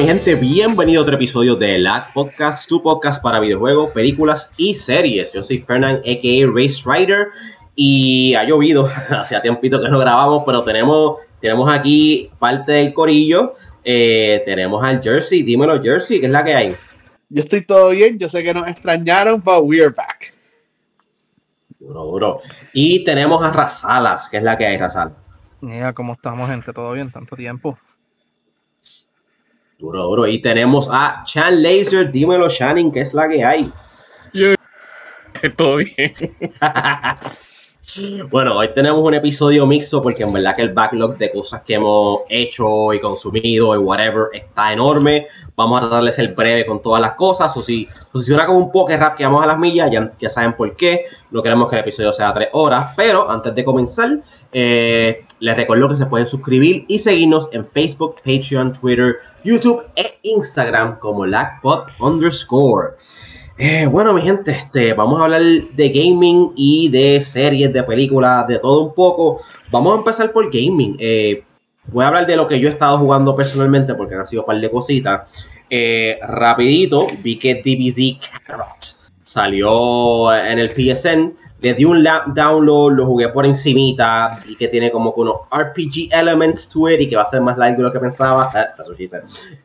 Mi gente, bienvenido a otro episodio de LAG Podcast, tu podcast para videojuegos, películas y series. Yo soy Fernand, a.k.a. Race Rider, y ha llovido, hacía tiempito que no grabamos, pero tenemos, tenemos aquí parte del corillo. Eh, tenemos al Jersey, dímelo Jersey, ¿qué es la que hay? Yo estoy todo bien, yo sé que nos extrañaron, but we're back. Duro, duro. Y tenemos a Razalas, ¿qué es la que hay, Razal? Mira, ¿cómo estamos, gente? ¿Todo bien? ¿Tanto tiempo? Duro, duro. Y tenemos a Chan Laser, dímelo, Shannon, ¿qué es la que hay? Todo bien. Bueno, hoy tenemos un episodio mixto porque en verdad que el backlog de cosas que hemos hecho y consumido y whatever está enorme. Vamos a tratar de ser breve con todas las cosas. O si funciona como un poker rap que vamos a las millas, ya, ya saben por qué. No queremos que el episodio sea tres horas. Pero antes de comenzar, eh, les recuerdo que se pueden suscribir y seguirnos en Facebook, Patreon, Twitter, YouTube e Instagram como LACPOD underscore. Eh, bueno, mi gente, este, vamos a hablar de gaming y de series, de películas, de todo un poco. Vamos a empezar por gaming. Eh, voy a hablar de lo que yo he estado jugando personalmente porque han sido un par de cositas. Eh, rapidito, vi que DBZ Carrot salió en el PSN. Le di un download, lo jugué por encimita, vi que tiene como unos RPG elements to it y que va a ser más largo de lo que pensaba.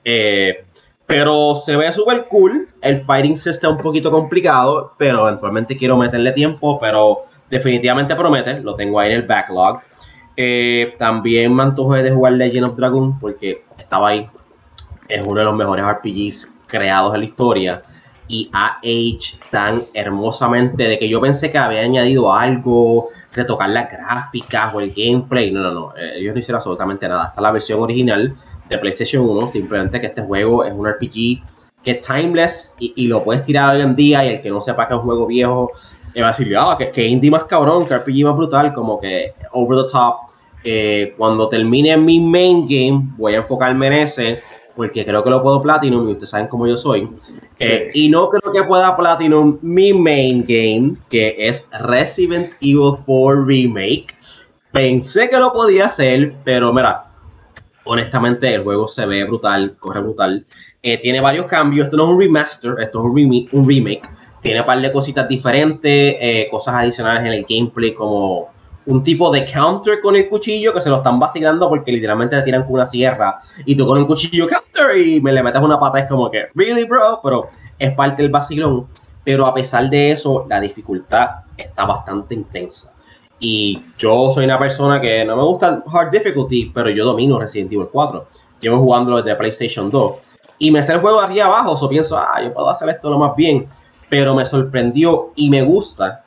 Eh, pero se ve súper cool. El fighting system un poquito complicado, pero eventualmente quiero meterle tiempo, pero definitivamente promete. Lo tengo ahí en el backlog. Eh, también me antojé de jugar Legend of Dragon porque estaba ahí. Es uno de los mejores RPGs creados en la historia. Y ha tan hermosamente de que yo pensé que había añadido algo, retocar las gráficas o el gameplay. No, no, no. Eh, ellos no hicieron absolutamente nada. Hasta la versión original de PlayStation 1, simplemente que este juego es un RPG que es timeless y, lo puedes tirar hoy en día y el que no sepa que es un juego viejo me va a decir, ah, que, que, indie más cabrón, que RPG más brutal, como que over the top. Eh, cuando termine mi main game, voy a enfocarme en ese, porque creo que lo puedo Platinum y ustedes saben cómo yo soy. Eh, y no creo que pueda Platinum mi main game, que es Resident Evil 4 Remake. Pensé que lo podía hacer, pero mira, honestamente el juego se ve brutal, corre brutal. Eh, tiene varios cambios. Esto no es un remaster, esto es un, remake. Tiene un par de cositas diferentes, eh, cosas adicionales en el gameplay, como un tipo de counter con el cuchillo que se lo están vacilando porque literalmente le tiran con una sierra y tú con el cuchillo counter y me le metes una pata. Es como que, really, bro, pero es parte del vacilón. Pero a pesar de eso, la dificultad está bastante intensa. Y yo soy una persona que no me gusta hard difficulty, pero yo domino Resident Evil 4. Llevo jugándolo desde PlayStation 2. Y me sé el juego de arriba abajo, o pienso, ah, yo puedo hacer esto lo más bien. Pero me sorprendió y me gusta,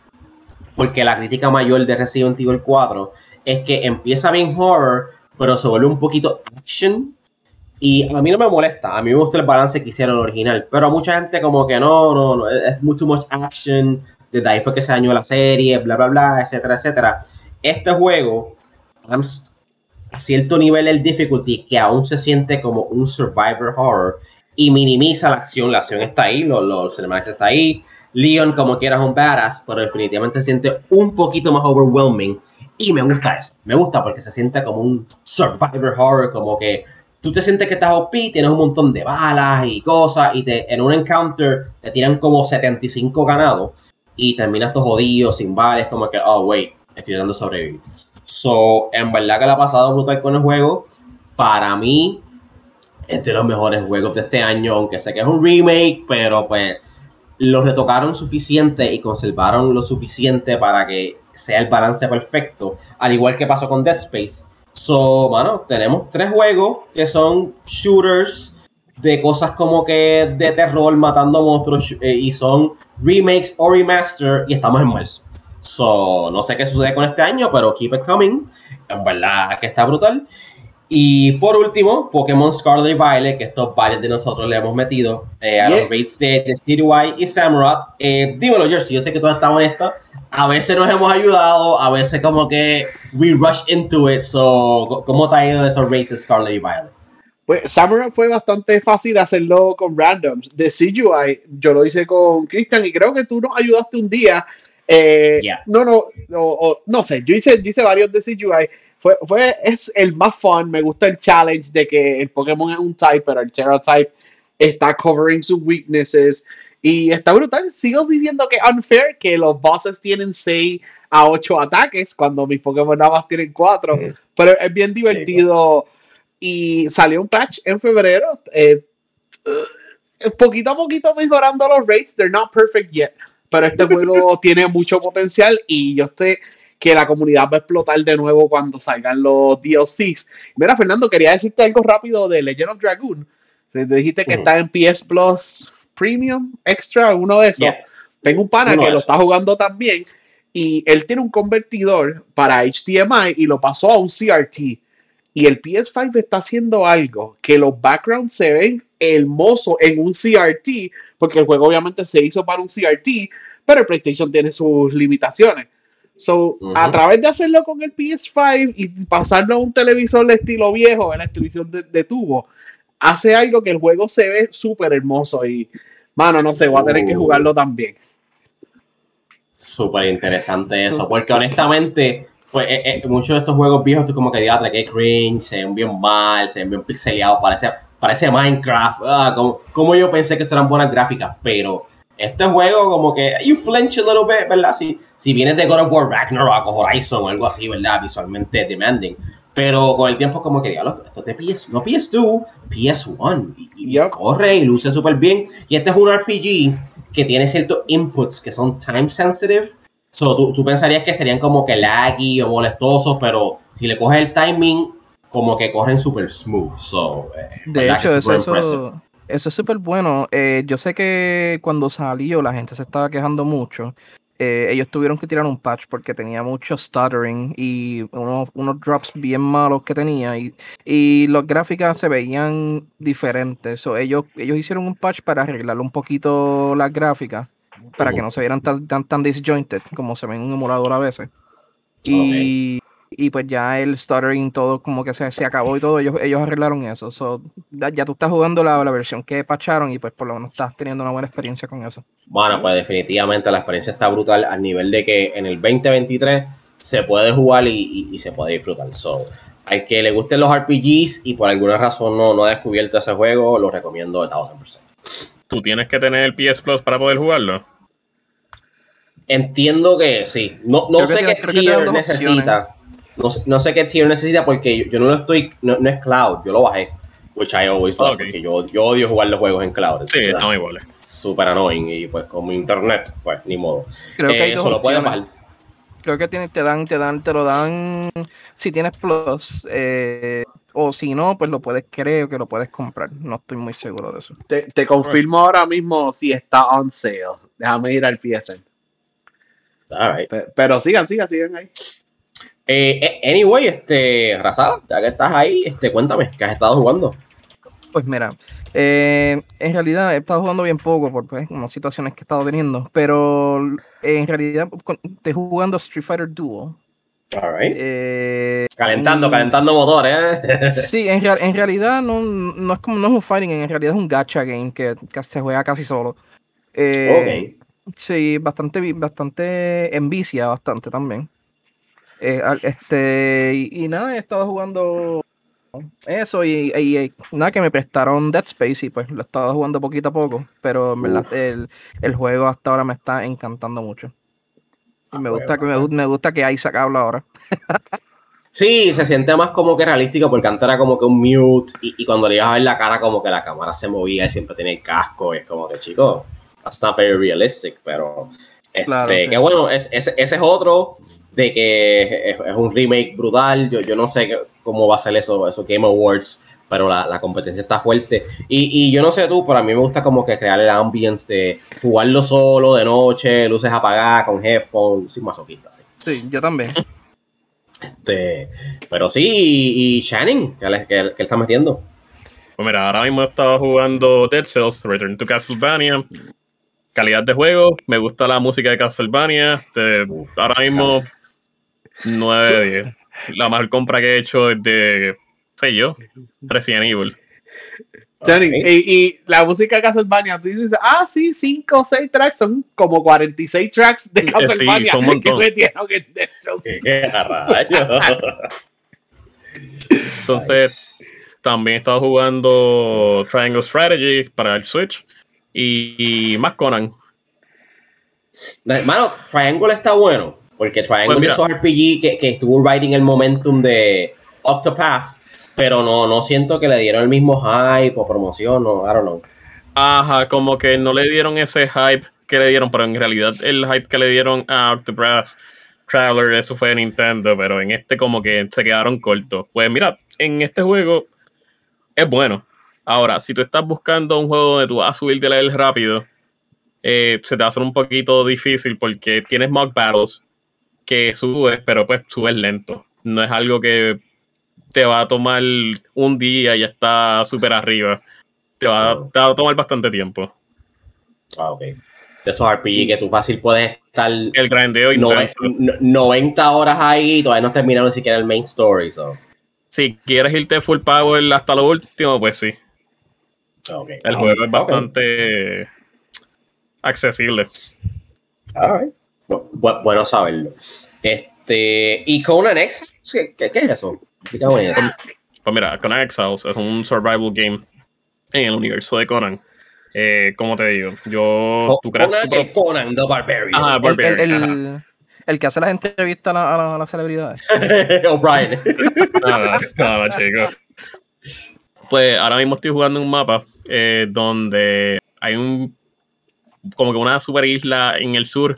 porque la crítica mayor de Resident Evil 4 es que empieza bien horror, pero se vuelve un poquito action. Y a mí no me molesta, a mí me gusta el balance que hicieron el original, pero a mucha gente como que no, no, no es mucho much action, desde ahí fue que se dañó la serie, bla, bla, bla, etcétera, etcétera. Este juego, a cierto nivel el difficulty, que aún se siente como un survivor horror y minimiza la acción. La acción está ahí, los, los cinematics está ahí. Leon, como quieras, un badass, pero definitivamente se siente un poquito más overwhelming. Y me gusta eso. Me gusta porque se siente como un survivor horror, como que tú te sientes que estás OP, tienes un montón de balas y cosas, y te, en un encounter te tiran como 75 ganados y terminas todo jodido, sin bares, como que, oh, wait, estoy dando sobrevivir. So, en verdad que la ha pasado brutal con el juego. Para mí, es de los mejores juegos de este año, aunque sé que es un remake, pero pues lo retocaron suficiente y conservaron lo suficiente para que sea el balance perfecto, al igual que pasó con Dead Space. So, bueno, tenemos tres juegos que son shooters de cosas como que de terror, matando monstruos, eh, y son remakes o remaster, y estamos en marzo. So, no sé qué sucede con este año, pero keep it coming. En verdad que está brutal. Y por último, Pokémon Scarlet y Violet, que estos varios de nosotros le hemos metido eh, a los rates de, de y Samurott. Eh, dímelo, Jersey, yo sé que todos estamos en esto. A veces nos hemos ayudado, a veces como que we rush into it. So, ¿cómo te ha ido esos rates de Scarlet y Violet? Pues Samurai fue bastante fácil hacerlo con randoms. De CGI, yo lo hice con Christian y creo que tú nos ayudaste un día. Eh, no, no, no, no sé, yo hice, yo hice varios de CGI, fue, fue, es el más fun. Me gusta el challenge de que el Pokémon es un type, pero el Terra type está covering sus weaknesses. Y está brutal. Sigo diciendo que es unfair que los bosses tienen 6 a 8 ataques cuando mis Pokémon nada más tienen 4. Mm. Pero es bien divertido. Y salió un patch en febrero. Eh, eh, poquito a poquito mejorando los rates. They're not perfect yet. Pero este juego tiene mucho potencial y yo sé que la comunidad va a explotar de nuevo cuando salgan los DLCs. Mira, Fernando, quería decirte algo rápido de Legend of Dragoon. Te dijiste que está en PS Plus Premium, Extra, uno de esos. Yeah. Tengo un pana Uno que lo está jugando también y él tiene un convertidor para HDMI y lo pasó a un CRT. Y el PS5 está haciendo algo que los backgrounds se ven hermosos en un CRT, porque el juego obviamente se hizo para un CRT, pero el PlayStation tiene sus limitaciones. So, a través de hacerlo con el PS5 y pasarlo a un televisor de estilo viejo, en la televisión de, de tubo, hace algo que el juego se ve súper hermoso y, mano, no sé, voy a tener que jugarlo también. Súper interesante eso, porque honestamente, pues eh, eh, muchos de estos juegos viejos, tú como que diatra, que cringe, se ven bien mal, se ven bien pixeleados, parece, parece Minecraft, ah, como, como yo pensé que eran buenas gráficas, pero este juego como que you flinch a little bit, ¿verdad? Si, si vienes de God of War Ragnarok o Horizon o algo así, ¿verdad? Visualmente demanding. Pero con el tiempo como que, diablo, esto es de PS, no PS2, PS1. Y, y corre y luce súper bien. Y este es un RPG que tiene ciertos inputs que son time sensitive. So, tú, tú pensarías que serían como que laggy o molestosos, pero si le coges el timing, como que corren súper smooth. So, eh, De hecho, eso es súper bueno. Eh, yo sé que cuando salió la gente se estaba quejando mucho. Eh, ellos tuvieron que tirar un patch porque tenía mucho stuttering y unos, unos drops bien malos que tenía y, y las gráficas se veían diferentes. So, ellos, ellos hicieron un patch para arreglar un poquito las gráficas para que no se vieran tan, tan, tan disjointed como se ven en un emulador a veces. Y, y pues ya el stuttering, todo como que se, se acabó y todo, ellos, ellos arreglaron eso. So, ya, ya tú estás jugando la, la versión que pacharon y pues por lo menos estás teniendo una buena experiencia con eso. Bueno, pues definitivamente la experiencia está brutal al nivel de que en el 2023 se puede jugar y, y- y se puede disfrutar. So, al que le gusten los RPGs y por alguna razón no, no ha descubierto ese juego, lo recomiendo de 1000%. Tú tienes que tener el PS Plus para poder jugarlo. Entiendo que sí. No, no que sé qué tier necesita. No, sé- no sé qué tier necesita porque yo, yo no lo estoy. No, no es cloud, yo lo bajé. Which I always love, Ok. porque yo, yo odio jugar los juegos en cloud. Sí, estamos iguales. Súper annoying. Y pues como internet, pues ni modo. Creo que hay Eh, eso lo puedes bajar. Creo que tiene- te dan, te dan, te lo dan si tienes plus. eh, o si no, pues lo puedes, creo que lo puedes comprar. No estoy muy seguro de eso. Te, te confirmo ahora mismo si está on sale. Déjame ir al PSN. All right. Pe- Pero, sigan, sigan, sigan ahí. Eh, eh, anyway, este, Razada, ya que estás ahí, este, cuéntame, ¿qué has estado jugando? Pues mira, eh, en realidad he estado jugando bien poco por pues, unas situaciones que he estado teniendo, pero en realidad estoy jugando Street Fighter Duel. All right. Eh, calentando, un- calentando motores, ¿eh? Sí, en, real- en realidad no, no es como no es un fighting, en realidad es un gacha game que, que se juega casi solo. Eh, Sí, bastante, bastante envicia, bastante también. Eh, este, y, y nada, he estado jugando eso y, y- y nada, que me prestaron Dead Space y pues lo he estado jugando poquito a poco, pero en verdad el, el juego hasta ahora me está encantando mucho. Y Ah, me pues, gusta que me, gu- me gusta que Isaac habla ahora. Sí, se siente más como que realístico porque antes era como que un mute y, y cuando le ibas a ver la cara como que la cámara se movía y siempre tenía el casco y es como que chico, that's not very realistic, pero este, Claro, sí. que bueno, es, es- ese es otro de que es, es un remake brutal, yo, yo no sé cómo va a ser eso, esos Game Awards, pero la, la competencia está fuerte y, y yo no sé tú, pero a mí me gusta como que crear el ambience de jugarlo solo de noche, luces apagadas, con headphones, soy masoquista, sí. Sí, yo también. Este, pero sí, y, y Shannon, que le, que, que le está metiendo. Pues mira, ahora mismo he estado jugando Dead Cells, Return to Castlevania. Calidad de juego, me gusta la música de Castlevania. Este, Uf, ahora mismo 9 de 10. La mejor compra que he hecho es de, sé yo, Resident Evil. Johnny, Ok. y, y la música de Castlevania, tú dices, ah, sí, 5 o 6 tracks, son como 46 tracks de sí, Castlevania son un que metieron en Cells. ¿Qué? Entonces, también he estado jugando Triangle Strategy para el Switch y, más Conan. Hermano, Triangle está bueno, porque Triangle pues es un RPG que, que estuvo riding el momentum de Octopath, pero no, no siento que le dieron el mismo hype o promoción, no, I don't know. Ajá, como que no le dieron ese hype que le dieron, pero en realidad el hype que le dieron a Octopath Traveler, eso fue de Nintendo, pero en este como que se quedaron cortos. Pues mira, en este juego es bueno. Ahora, si tú estás buscando un juego donde tú vas a subir de level rápido, eh, se te va a hacer un poquito difícil porque tienes mock battles que subes, pero pues subes lento. No es algo que te va a tomar un día y ya está súper arriba. Te va, a tomar bastante tiempo. Ah, ok. De esos RPG que tú fácil puedes estar. El grandeo y 90 horas ahí y todavía no terminaron ni siquiera el main story. Si quieres irte full power hasta lo último, pues sí. El juego es bastante accesible. bueno saberlo. Este, ¿Y Conan Exiles? ¿Qué, es eso? Pues, pues, mira, Conan Exiles es un survival game en el universo de Conan. Eh, ¿Cómo te digo? Yo. ¿tú crees Conan, el Conan the Barbarian. Ah, Barbarian. El, que hace las entrevistas a, la, a, las celebridades. O'Brien. nada, nada, chicos. Pues ahora mismo estoy jugando un mapa eh, donde hay un como que una super isla en el sur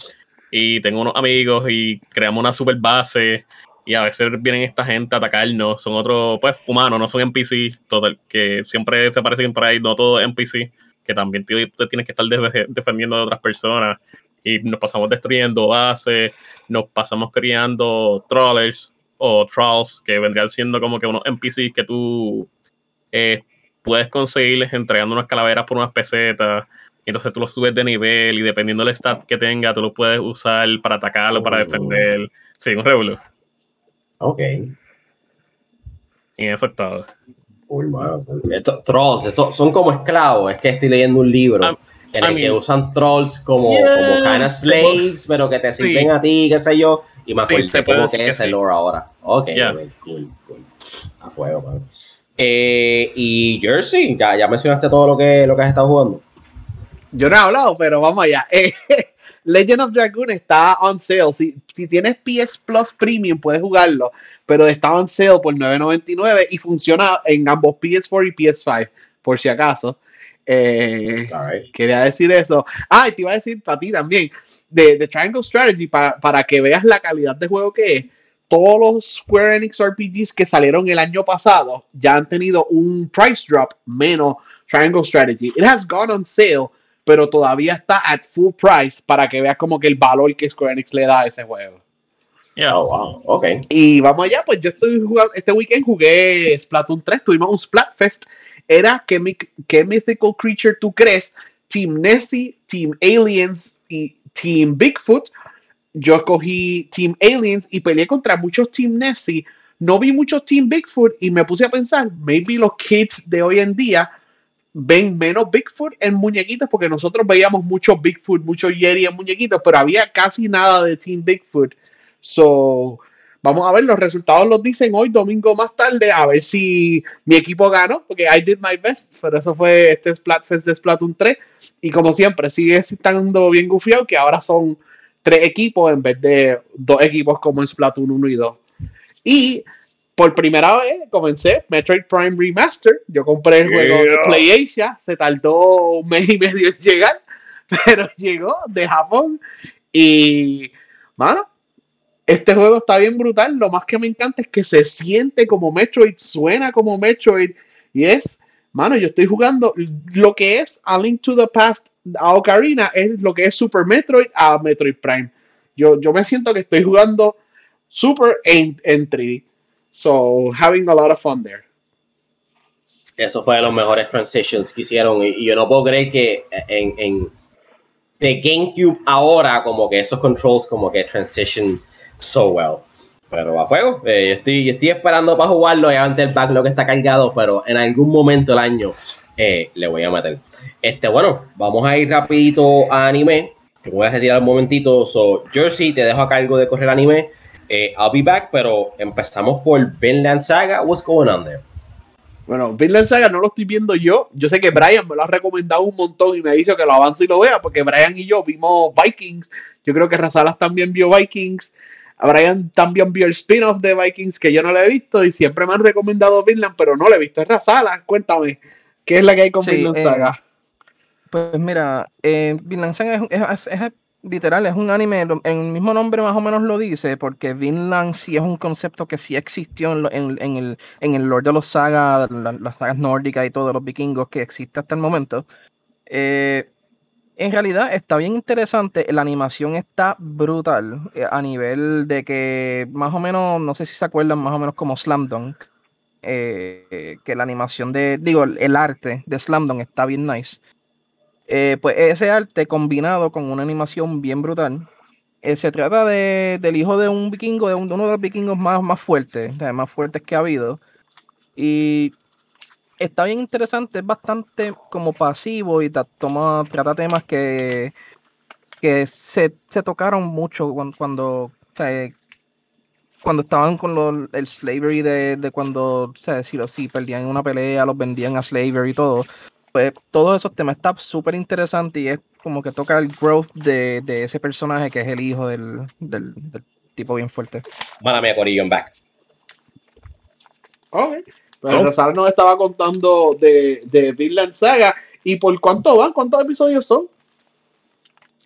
y tengo unos amigos y creamos una super base y a veces vienen esta gente a atacarnos, son otros, pues, humanos, no son NPC, total, que siempre se parecen por ahí, no todo NPC, que también tienes que estar defendiendo de otras personas y nos pasamos destruyendo bases, nos pasamos criando trollers o trolls, que vendrían siendo como que unos NPCs que tú eh, puedes conseguirles entregando unas calaveras por unas pesetas. Entonces tú los subes de nivel y dependiendo del stat que tenga, tú lo puedes usar para atacarlo, para oh. defender. Sí, un revuelo. Ok. Y eso. Estos trolls, son como esclavos. Es que estoy leyendo un libro ah, en el que usan trolls como, como kind of slaves, pero que te sirven a ti, qué sé yo. Y me acuerdo sí, cómo que es el lore ahora. Ok, cool, cool. A fuego, man. Eh, y Jersey, ya, ya mencionaste todo lo que, lo que has estado jugando. Yo no he hablado, pero vamos allá. Eh, Legend of Dragoon está on sale. Si, si, tienes PS Plus Premium, puedes jugarlo, pero está on sale por 9.99 y funciona en ambos PS4 y PS5, por si acaso. Eh, quería decir eso. Ah, y te iba a decir para ti también, de, de Triangle Strategy, para, para que veas la calidad de juego que es todos los Square Enix RPGs que salieron el año pasado ya han tenido un price drop menos Triangle Strategy. It has gone on sale, pero todavía está at full price para que veas como que el valor que Square Enix le da a ese juego. Yeah. Oh, wow. Okay. Y vamos allá, pues yo estoy jugando, este weekend jugué Splatoon 3, tuvimos un Splatfest. Era ¿qué, qué Mythical Creature tú crees? Team Nessie, Team Aliens y Team Bigfoot yo escogí Team Aliens y peleé contra muchos Team Nessie. No vi muchos Team Bigfoot y me puse a pensar, maybe los kids de hoy en día ven menos Bigfoot en muñequitos porque nosotros veíamos mucho Bigfoot, mucho Yeti en muñequitos, pero había casi nada de Team Bigfoot. So, vamos a ver, los resultados los dicen hoy, domingo más tarde, a ver si mi equipo ganó, porque I did my best, pero eso fue este Splatfest de Splatoon 3. Y como siempre, sigue estando bien gufiado, que ahora son tres equipos en vez de dos equipos como en Splatoon 1 y 2. Y por primera vez comencé Metroid Prime Remaster. Yo compré el juego de PlayAsia, se tardó un mes y medio en llegar, pero llegó de Japón. Y, mano, este juego está bien brutal. Lo más que me encanta es que se siente como Metroid, suena como Metroid. Y es, mano, yo estoy jugando lo que es A Link to the Past a Ocarina es lo que es Super Metroid a Metroid Prime. Yo, yo me siento que estoy jugando Super en, 3D. So, having a lot of fun there. Eso fue de los mejores transitions que hicieron. Y, yo no puedo creer que en, en de GameCube ahora, como que esos controls, como que transition so well. Pero a juego, eh, estoy, estoy esperando para jugarlo. Obviamente el backlog está cargado, pero en algún momento del año eh, le voy a meter. Este, bueno, vamos a ir rapidito a anime. Me voy a retirar un momentito. So, Jersey, te dejo a cargo de correr anime. Eh, I'll be back, pero empezamos por Vinland Saga. What's going on there? Bueno, Vinland Saga no lo estoy viendo yo. Yo sé que Brian me lo ha recomendado un montón y me ha dicho que lo avance y lo vea, porque Brian y yo vimos Vikings. Yo creo que Razalas también vio Vikings. Brian también vio el spin-off de Vikings que yo no lo he visto y siempre me han recomendado Vinland, pero no lo he visto. Es Razalas, cuéntame, ¿qué es la que hay con Vinland eh, Saga? pues mira, eh, Vinland Saga es, literal, es un anime, en el mismo nombre más o menos lo dice, porque Vinland sí es un concepto que sí existió en, el, en el lore de los sagas, las sagas nórdicas y todos los vikingos que existe hasta el momento. Eh, en realidad está bien interesante, la animación está brutal eh, a nivel de que más o menos, no sé si se acuerdan, más o menos como Slam Dunk, eh, que la animación de, digo, el arte de Slam Dunk está bien nice. Eh, pues ese arte combinado con una animación bien brutal. Eh, se trata de, del hijo de un vikingo, de, uno de los vikingos más, más fuertes, más fuertes que ha habido. Y está bien interesante, es bastante como pasivo y toma, trata temas que, que se, tocaron mucho cuando, cuando, estaban con el slavery de, de cuando, si, si perdían una pelea, los vendían a slavery y todo pues todos esos temas está súper interesante y es como que toca el growth de, ese personaje que es el hijo del, tipo bien fuerte. Mala mía, Corillo, back. Ok. Pero oh. nos estaba contando de, de Vinland Saga. ¿Y por cuánto van? ¿Cuántos episodios son?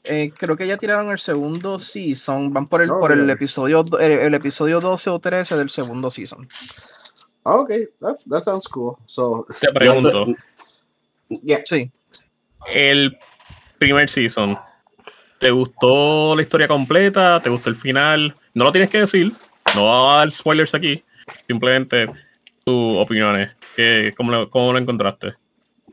Eh, creo que ya tiraron el segundo season. Van por el, por el episodio el, episodio 12 o 13 del segundo season. Ok, that, that sounds cool. So, Te pregunto. Sí. El primer season, ¿te gustó la historia completa? ¿Te gustó el final? No lo tienes que decir, no va a dar spoilers aquí, simplemente tus opiniones. cómo, lo, ¿Cómo lo encontraste?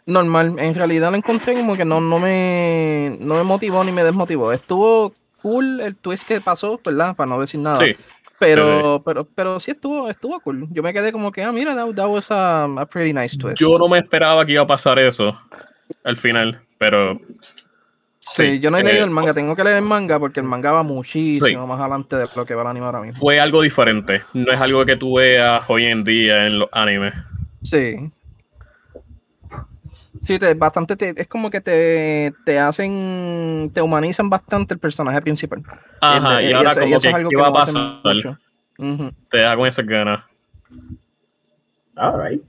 Normal, en realidad lo encontré como que no, no, me, no me motivó ni me desmotivó. Estuvo cool el twist que pasó, ¿verdad? Para no decir nada. Sí. Pero, pero, pero sí estuvo, estuvo cool. Yo me quedé como que, ah, mira, that, was a, pretty nice twist. Yo no me esperaba que iba a pasar eso al final, pero. Sí, yo no he leído el manga, tengo que leer el manga porque el manga va muchísimo más adelante de lo que va el anime ahora mismo. Fue algo diferente, no es algo que tú veas hoy en día en los animes. Sí, Sí, te, bastante, es como que te, te, hacen, te humanizan bastante el personaje principal. Ajá, y, ahora como que, es algo que va a pasar. Te da con esa ganas. Alright.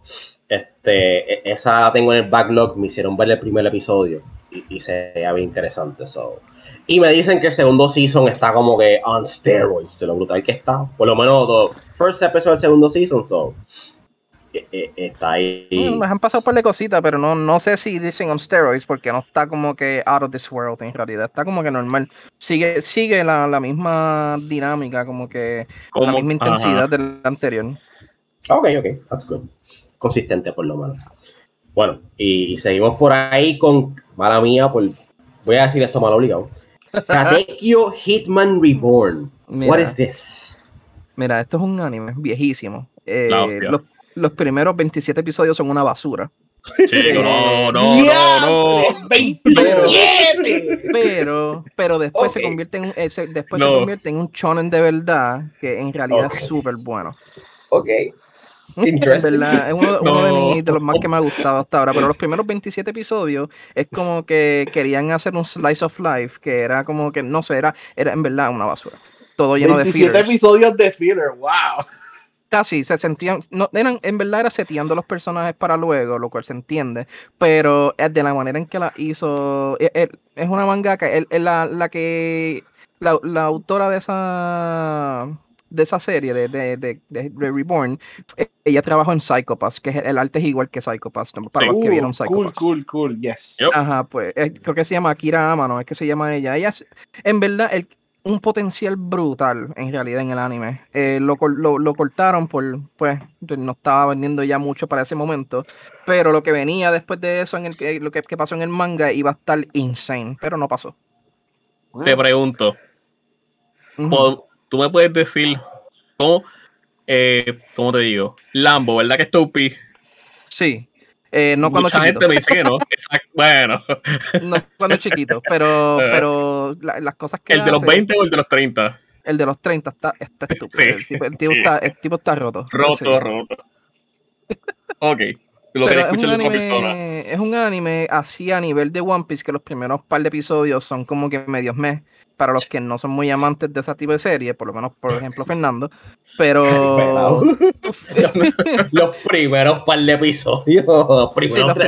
Este, e, esa tengo en el backlog, me hicieron ver el primer episodio y, se veía bien interesante. So. Y me dicen que el segundo season está como que on steroids, de lo brutal que está. Por lo menos, the first episode del segundo season, so está ahí. Mm, me han pasado por de cositas, pero no, no sé si dicen on steroids porque no está como que out of this world en realidad. Está como que normal. Sigue, sigue la, misma dinámica, como que la misma intensidad del anterior. Ok, ok, that's good. Consistente por lo menos. Bueno, y, seguimos por ahí con, mala mía, por, voy a decir esto mal obligado. Katekyo Hitman Reborn. What is this? Mira, esto es un anime viejísimo. Eh, los primeros 27 episodios son una basura. no, no, no, no, 27. Pero, pero después se convierte en un, eh, después se convierte en un shonen de verdad que en realidad es súper bueno. Ok. En verdad, es uno, de, de, los más que me ha gustado hasta ahora. Pero los primeros 27 episodios es como que querían hacer un slice of life que era como que, no sé, era, era en verdad una basura. Todo lleno de fillers. 27 episodios de filler, wow casi se sentían, no, eran, en verdad era seteando los personajes para luego, lo cual se entiende, pero de la manera en que la hizo, e, e, es, una mangaka, es la, la que, la, la, autora de esa de esa serie de, de, de, de, Reborn, e, ella trabajó en Psychopaths, que el arte es igual que Psychopaths, para los que vieron Psychopaths. Cool, cool, cool, yes. Ajá, pues creo que se llama Akira Amano, es que se llama ella. Ella, en verdad, el, un potencial brutal en realidad en el anime. Eh, lo, cortaron por, pues, no estaba vendiendo ya mucho para ese momento, pero lo que venía después de eso, en el, lo que, pasó en el manga, iba a estar insane, pero no pasó. Te pregunto, ¿tú me puedes decir cómo, eh, cómo te digo? Lambo, ¿verdad que es Topi? Sí. Eh, no cuando chiquito. gente me dice que no. Bueno. no cuando chiquito, pero, pero las cosas que. ¿El de los 20 o el de los 30? El de los 30 está, está estúpido. el, tipo, está, el, tipo, está, roto. Roto, roto. Ok. Lo Pero es un, anime, es un anime así a nivel de One Piece que los primeros par de episodios son como que medios mes para los que no son muy amantes de ese tipo de serie, por lo menos, por ejemplo, Fernando. Pero. los primeros par de episodios. Los primeros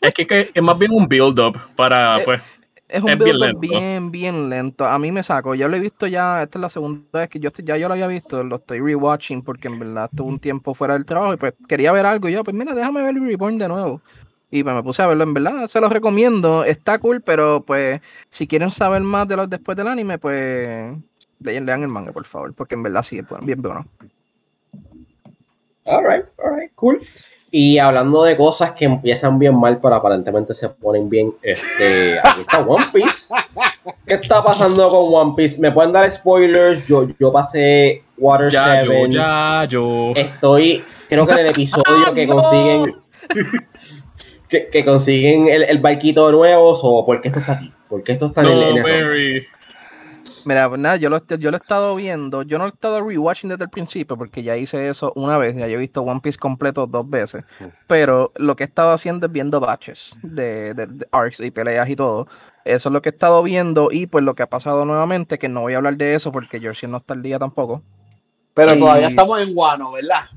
es que, es más bien un build-up para. Eh, pues, es un build-up bien, bien, lento. A mí me saco. Yo lo he visto ya. Esta es la segunda vez que yo ya yo lo había visto. Lo estoy rewatching porque en verdad estuve un tiempo fuera del trabajo y pues quería ver algo. Y yo, pues mira, déjame ver el Reborn de nuevo. Y pues me puse a verlo, en verdad, se los recomiendo, está cool, pero pues si quieren saber más de los después del anime, pues lean, lean el manga, por favor, porque en verdad sí es bien bueno. Alright, alright, cool. Y hablando de cosas que empiezan bien mal, pero aparentemente se ponen bien, este, aquí está One Piece. ¿Qué está pasando con One Piece? ¿Me pueden dar spoilers? Yo, yo pasé Water ya, 7. Yo, ya, yo. Estoy, creo que en el episodio que consiguen que, consiguen el, el, barquito de nuevo o por qué esto está aquí? ¿Por qué esto está en el, Mira, pues nada, yo lo, yo lo he estado viendo, yo no he estado rewatching desde el principio porque ya hice eso una vez, ya yo he visto One Piece completo dos veces, pero lo que he estado haciendo es viendo batches de, de, arcs y peleas y todo. Eso es lo que he estado viendo y pues lo que ha pasado nuevamente, que no voy a hablar de eso porque Jersey no está al día tampoco. Pero todavía estamos en Guano, ¿verdad?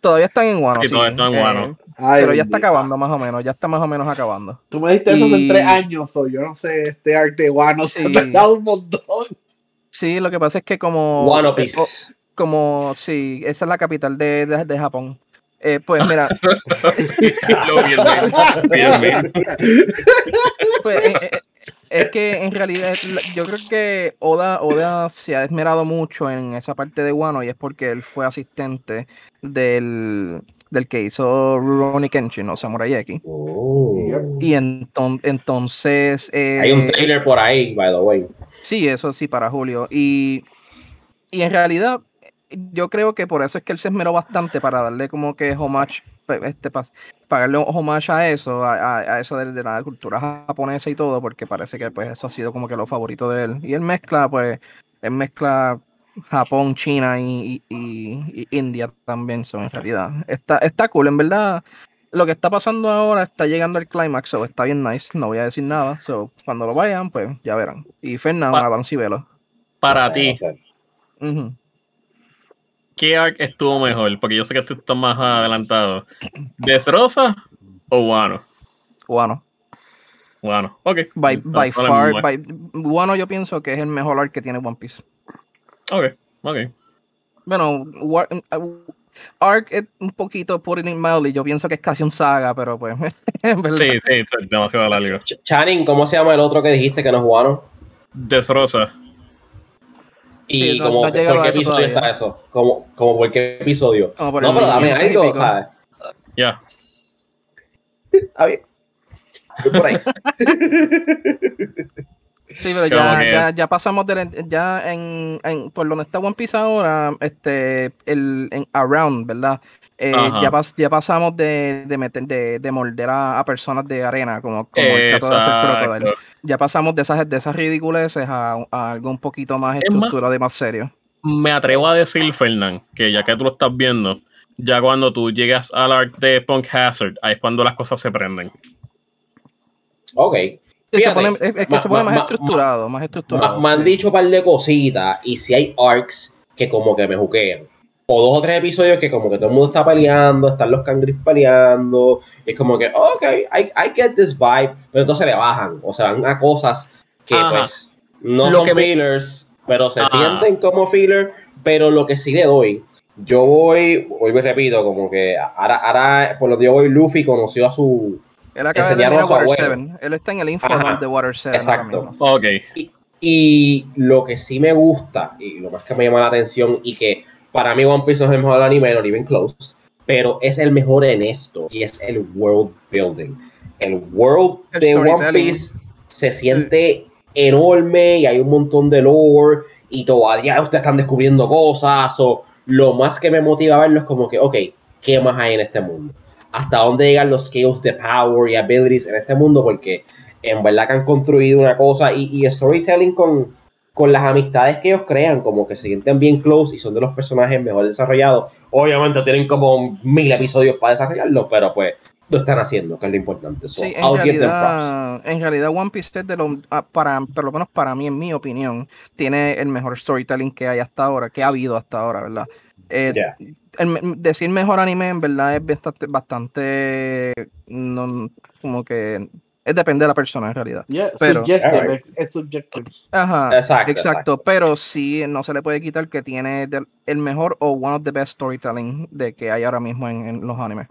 Todavía están en Guano. Sí, todavía están en Guano. Eh, pero ya está acabando más o menos, ya está más o menos acabando. Tú me dijiste eso en tres años, o yo no sé, este arte de Guano se ha dado un montón. Sí, lo que pasa es que como... Guano Piece. Como, sí, esa es la capital de, de, Japón. Eh, pues mira. pues, eh, eh, es que en realidad yo creo que Oda, Oda se ha esmerado mucho en esa parte de Guano y es porque él fue asistente del, del que hizo Rurouni Kenshin o Samurai X. Oh. Y entonces... Eh, Hay un trailer por ahí, by the way. Sí, eso sí, para Julio. Y, y en realidad yo creo que por eso es que él se esmeró bastante para darle como que homage este, pagarle homage a eso, a, eso de, la cultura japonesa y todo, porque parece que pues eso ha sido como que lo favorito de él. Y él mezcla, pues, él mezcla Japón, China y, India también son en realidad. Está, está cool, en verdad. Lo que está pasando ahora está llegando al climax, so está bien nice, no voy a decir nada. So, cuando lo vayan, pues ya verán. Y Fernando, avance y velo. Para ti, ¿qué arc estuvo mejor? Porque yo sé que tú estás más adelantado. ¿Desrosa o Wano? Wano. Wano, ok. By, by far, by, Wano yo pienso que es el mejor arc que tiene One Piece. Ok, ok. Bueno, Arc es un poquito putting it mildly. Yo pienso que es casi un saga, pero pues. sí, sí, es demasiado largo. Ch Channing, ¿cómo se llama el otro que dijiste que no jugaron? Desrosa. ¿Y como, por qué episodio está eso? ¿Como, como por qué episodio? no, pero dame algo, ¿sabes? Ya. A ver. por ahí. Sí, pero ya, ya, ya, pasamos de ya en, en, por donde está One Piece ahora, este, el, en Around, ¿verdad? Eh, ya, ya pasamos de, de, meter, de, de morder a, personas de arena, como, como el caso de hacer crocodile. Ya pasamos de esas, de esas ridiculeces a, algo un poquito más estructurado y más serio. Me atrevo a decir, Fernán, que ya que tú lo estás viendo, ya cuando tú llegas al art de Punk Hazard, ahí es cuando las cosas se prenden. Ok es, que se pone más estructurado, más estructurado. Me han dicho un par de cositas y si hay arcs que como que me juquean. O dos o tres episodios que como que todo el mundo está peleando, están los cangris peleando. Y es como que, ok, I, I get this vibe. Pero entonces le bajan. O sea, van a cosas que pues no son fillers, pero se sienten como filler. Pero lo que sí le doy, yo voy, hoy me repito, como que ahora, ahora por lo que yo voy, Luffy conoció a su él acaba de Water 7. Él está en el info de Water 7. Exacto. Ok. Y, lo que sí me gusta, y lo más que me llama la atención, y que para mí One Piece es el mejor anime, no even close, pero es el mejor en esto, y es el world building. El world de One Piece se siente enorme y hay un montón de lore y todavía ustedes están descubriendo cosas o lo más que me motiva a verlo es como que, ok, ¿qué más hay en este mundo? Hasta dónde llegan los skills de power y abilities en este mundo, porque en verdad que han construido una cosa y, storytelling con, con las amistades que ellos crean, como que se sienten bien close y son de los personajes mejor desarrollados. Obviamente tienen como mil episodios para desarrollarlo, pero pues lo están haciendo, que es lo importante. sí, en, realidad, en realidad One Piece es de lo, ah, para, por lo menos para mí, en mi opinión, tiene el mejor storytelling que hay hasta ahora, que ha habido hasta ahora, ¿verdad? Eh, decir mejor anime, en verdad, es bastante, bastante no, como que es depende de la persona en realidad. pero, es, subjetivo. Ajá, exacto, exacto, Pero sí, no se le puede quitar que tiene el mejor o one of the best storytelling de que hay ahora mismo en los animes.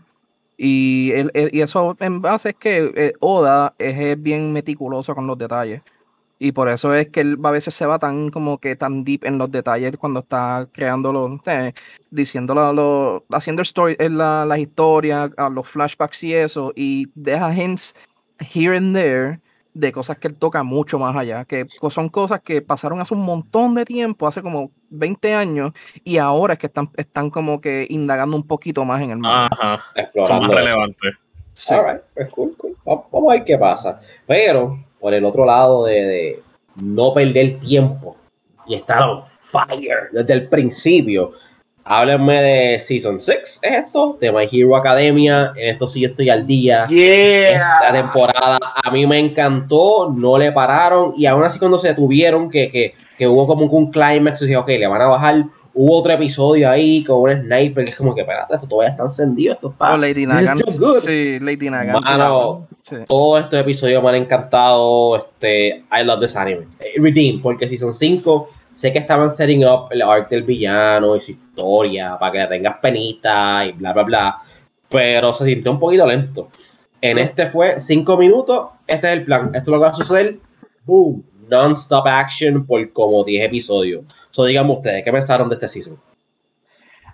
Y, el, y eso en base es que eh, Oda es, bien meticuloso con los detalles. Y por eso es que él a veces se va tan como que tan deep en los detalles cuando está creando los, eh, diciendo lo, haciendo story, eh, la, las historias, los flashbacks y eso, y deja hints here and there de cosas que él toca mucho más allá, que son cosas que pasaron hace un montón de tiempo, hace como 20 años, y ahora es que están, están como que indagando un poquito más en el mundo. Ajá, explorando. Más relevante. Sí. Pues cool, cool. Vamos a ver qué pasa. Pero, por el otro lado de, de no perder tiempo y estar on fire desde el principio, Háblenme de Season 6, ¿es esto? De My Hero Academia. En esto sí estoy al día. Esta temporada a mí me encantó, no le pararon. Y aún así, cuando se detuvieron, que, que, que hubo como un climax, dije, ok, le van a bajar. Hubo otro episodio ahí con un sniper que es como que, espérate, esto todavía está encendido, esto está. Oh, Lady Nagan. Sí, Lady Nagan. Mano, todos estos episodios me han encantado. Este, I love this anime. Eh, Redeem, porque Season 5 sé que estaban setting up el arte del villano y su historia para que tengas penita y bla, bla, bla. Pero se sintió un poquito lento. En este fue cinco minutos. Este es el plan. Esto es lo que va a suceder. Boom. Non-stop action por como 10 episodios. So, díganme ustedes, ¿qué pensaron de este season?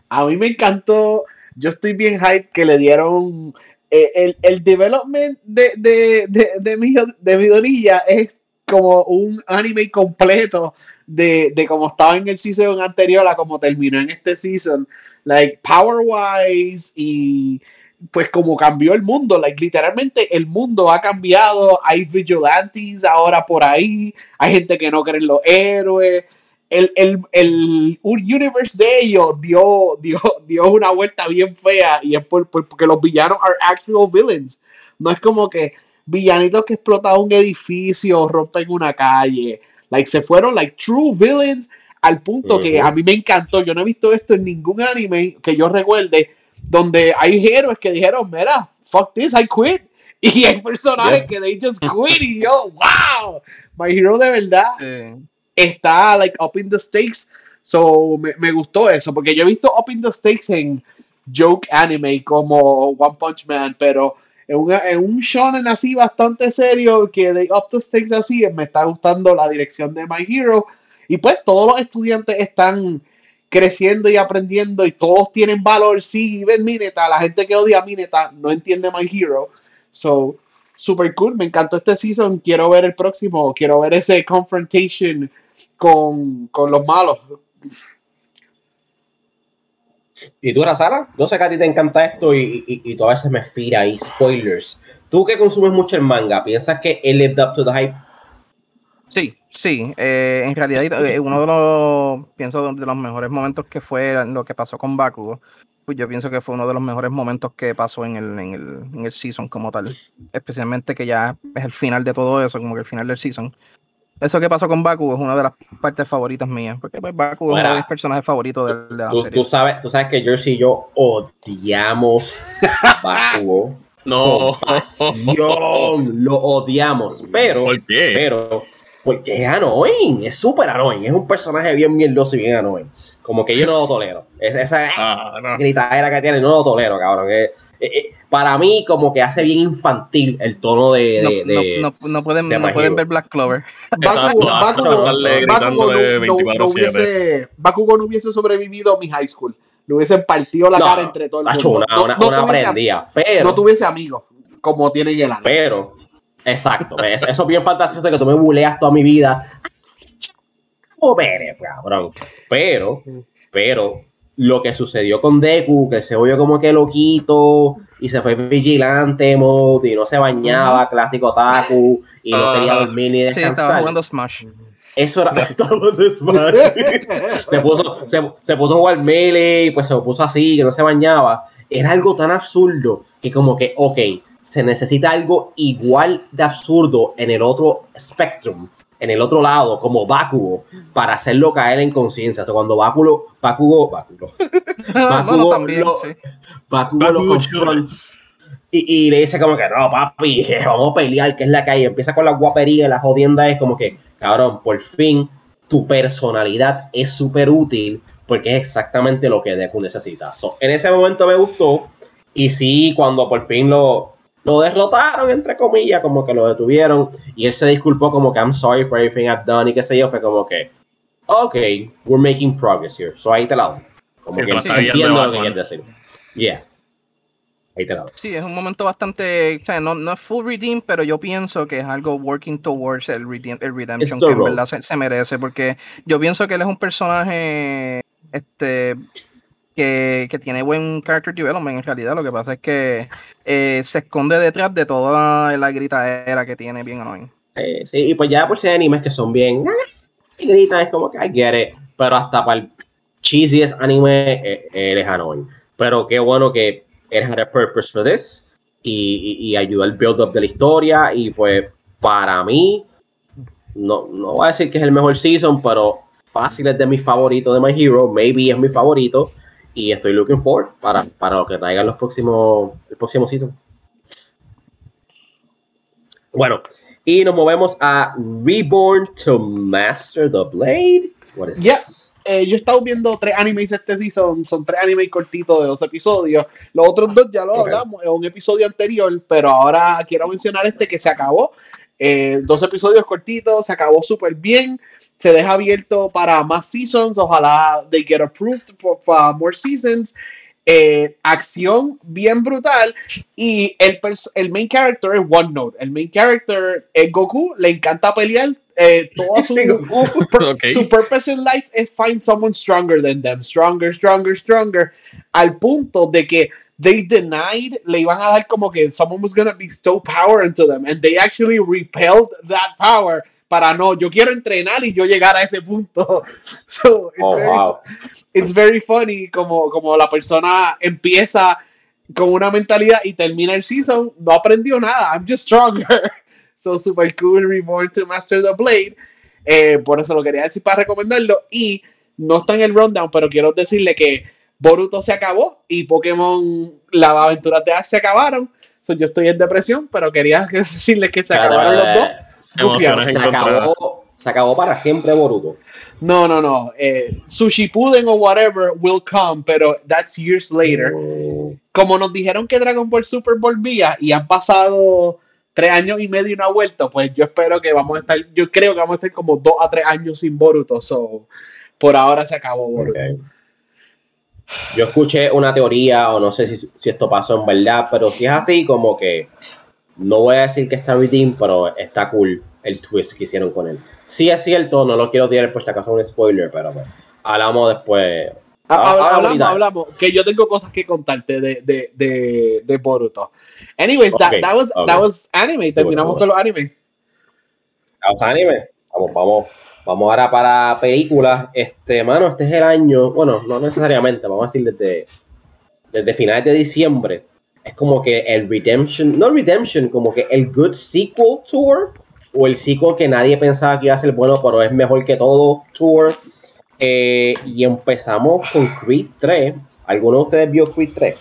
A mí me encantó. Yo estoy bien hype que le dieron. Eh, el, el, development de, de, de, de, mi, de es como un anime completo de, de cómo estaba en el season anterior a como terminó en este season. Like, power wise y pues como cambió el mundo, like literalmente el mundo ha cambiado, hay vigilantes ahora por ahí, hay gente que no cree en los héroes, el, el, el universe de ellos dio, dio, dio una vuelta bien fea y es porque los villanos are actual villains, no es como que villanitos que explotan un edificio, rompen una calle, Like, se fueron, like, true villains al punto que a mí me encantó. Yo no he visto esto en ningún anime que yo recuerde donde hay héroes que dijeron, mira, fuck this, I quit. Y hay personajes que they just quit y yo, wow, My Hero de verdad está, like, up in the stakes. So, me, me, gustó eso, porque yo he visto up in the stakes en joke anime como One Punch Man, pero en, un shonen así bastante serio que de Up to Stakes así me está gustando la dirección de My Hero y pues todos los estudiantes están creciendo y aprendiendo y todos tienen valor sí ven Mineta la gente que odia a Mineta no entiende My Hero so super cool me encantó este season quiero ver el próximo quiero ver ese confrontation con, con los malos ¿Y tú, Razala? Yo sé que a ti te encanta esto y, y, y tú a veces me fira ahí spoilers. Tú que consumes mucho el manga, ¿piensas que él lived up to the hype? Sí, sí. Eh, en realidad, eh, uno de los, pienso, de los mejores momentos que fue lo que pasó con Bakugo, pues yo pienso que fue uno de los mejores momentos que pasó en el, en el, en el season como tal. Especialmente que ya es el final de todo eso, como que el final del season. Eso que pasó con Baku es una de las partes favoritas mías, porque pues, Baku es uno de mis personajes favoritos de, la serie. Tú sabes, tú sabes que Jersey y yo odiamos a Bakugo. No. lo odiamos, pero, ¿Por qué? pero, porque es annoying, es súper annoying, es un personaje bien mierdoso y bien annoying. Como que yo no lo tolero. esa ah, no. gritadera que tiene, no lo tolero, cabrón. Para mí como que hace bien infantil el tono de... de, no, no, no, pueden, no pueden ver Black Clover. Bakugo, no, hubiese, sobrevivido a mi high school. Le hubiesen partido la cara entre todos el mundo. Una, no, una, prendía, pero... No tuviese amigos, como tiene Yelana. Pero, exacto, eso, es bien fantasioso de que tú me buleas toda mi vida. cabrón. Pero, pero lo que sucedió con Deku, que se oyó como que loquito y se fue vigilante mode y no se bañaba, clásico Taku, y no quería dormir ni descansar. Sí, estaba jugando Smash. Eso era se, puso, se, puso a jugar melee, pues se puso así, que no se bañaba. Era algo tan absurdo que como que, ok, se necesita algo igual de absurdo en el otro spectrum, en el otro lado, como Bakugo, para hacerlo caer en conciencia. O cuando Bakugo, Bakugo, Bakugo, Bakugo, también, lo, Bakugo, lo y, le dice como que no, papi, vamos a pelear, que es la calle. Empieza con la guapería, la jodienda es como que, cabrón, por fin tu personalidad es súper útil porque es exactamente lo que Deku necesita. en ese momento me gustó y sí, cuando por fin lo, lo derrotaron, entre comillas, como que lo detuvieron y él se disculpó como que I'm sorry for everything I've done y qué sé yo, fue como que, ok, we're making progress here. So ahí te la doy. Como que entiendo lo que quieres decir. Yeah. Ahí te la doy. Sí, es un momento bastante, o sea, no, no es full redeem, pero yo pienso que es algo working towards el, redeem, el redemption que en verdad se, merece, porque yo pienso que él es un personaje este que, tiene buen character development en realidad. Lo que pasa es que eh, se esconde detrás de toda la gritadera que tiene bien annoying. Sí, y pues ya por si hay animes que son bien y gritan, es como que I get it, pero hasta para el cheesiest anime eh, él es annoying. Pero qué bueno que it had a purpose for this y, y, ayudó al build up de la historia y pues para mí no, no voy a decir que es el mejor season pero fácil es de mis favoritos de My Hero maybe es mi favorito y estoy looking forward para, para lo que traigan los próximos el próximo season bueno y nos movemos a Reborn to Master the Blade what is this? Eh, yo he estado viendo tres animes este season, son tres animes cortitos de dos episodios. Los otros dos ya lo hablamos en un episodio anterior, pero ahora quiero mencionar este que se acabó. Eh, dos episodios cortitos, se acabó súper bien. Se deja abierto para más seasons. Ojalá they get approved for, more seasons. Eh, acción bien brutal y el, el main character es One Note. El main character es Goku, le encanta pelear, eh, todo su, su purpose in life es find someone stronger than them, stronger, stronger, stronger, al punto de que they denied, le iban a dar como que someone was going to bestow power into them, and they actually repelled that power para no, yo quiero entrenar y yo llegar a ese punto. So, it's, oh, very, wow. it's very funny como, como la persona empieza con una mentalidad y termina el season, no aprendió nada, I'm just stronger. So super cool, Reborn to Master the Blade. Eh, por eso lo quería decir para recomendarlo. Y no está en el rundown, pero quiero decirle que Boruto se acabó y Pokémon, las aventuras de Ash se acabaron. So, yo estoy en depresión, pero quería decirles que se acabaron los dos. Se acabó, se acabó para siempre Boruto. No, no, no. Eh, sushi Puden o whatever will come, pero that's years later. Oh. Como nos dijeron que Dragon Ball Super volvía y han pasado tres años y medio y no ha vuelto, pues yo espero que vamos a estar, yo creo que vamos a estar como dos a tres años sin Boruto, so por ahora se acabó Boruto. Yo escuché una teoría, o no sé si, si, esto pasó en verdad, pero si es así, como que no voy a decir que está redeem, pero está cool el twist que hicieron con él. Si es cierto, no lo quiero tirar por si acaso un spoiler, pero pues, hablamos después. hablamos, hablamos, que yo tengo cosas que contarte de, de, de, de Boruto. Anyways, that, that, was, that was anime. Terminamos con los anime. Vamos anime. Vamos, vamos. Vamos ahora para películas. Este, mano, este es el año. Bueno, no necesariamente, vamos a decir desde, desde finales de diciembre. Es como que el Redemption, no Redemption, como que el Good Sequel Tour. O el sequel que nadie pensaba que iba a ser bueno, pero es mejor que todo Tour. Eh, y empezamos con Creed 3. ¿Alguno de ustedes vio Creed 3?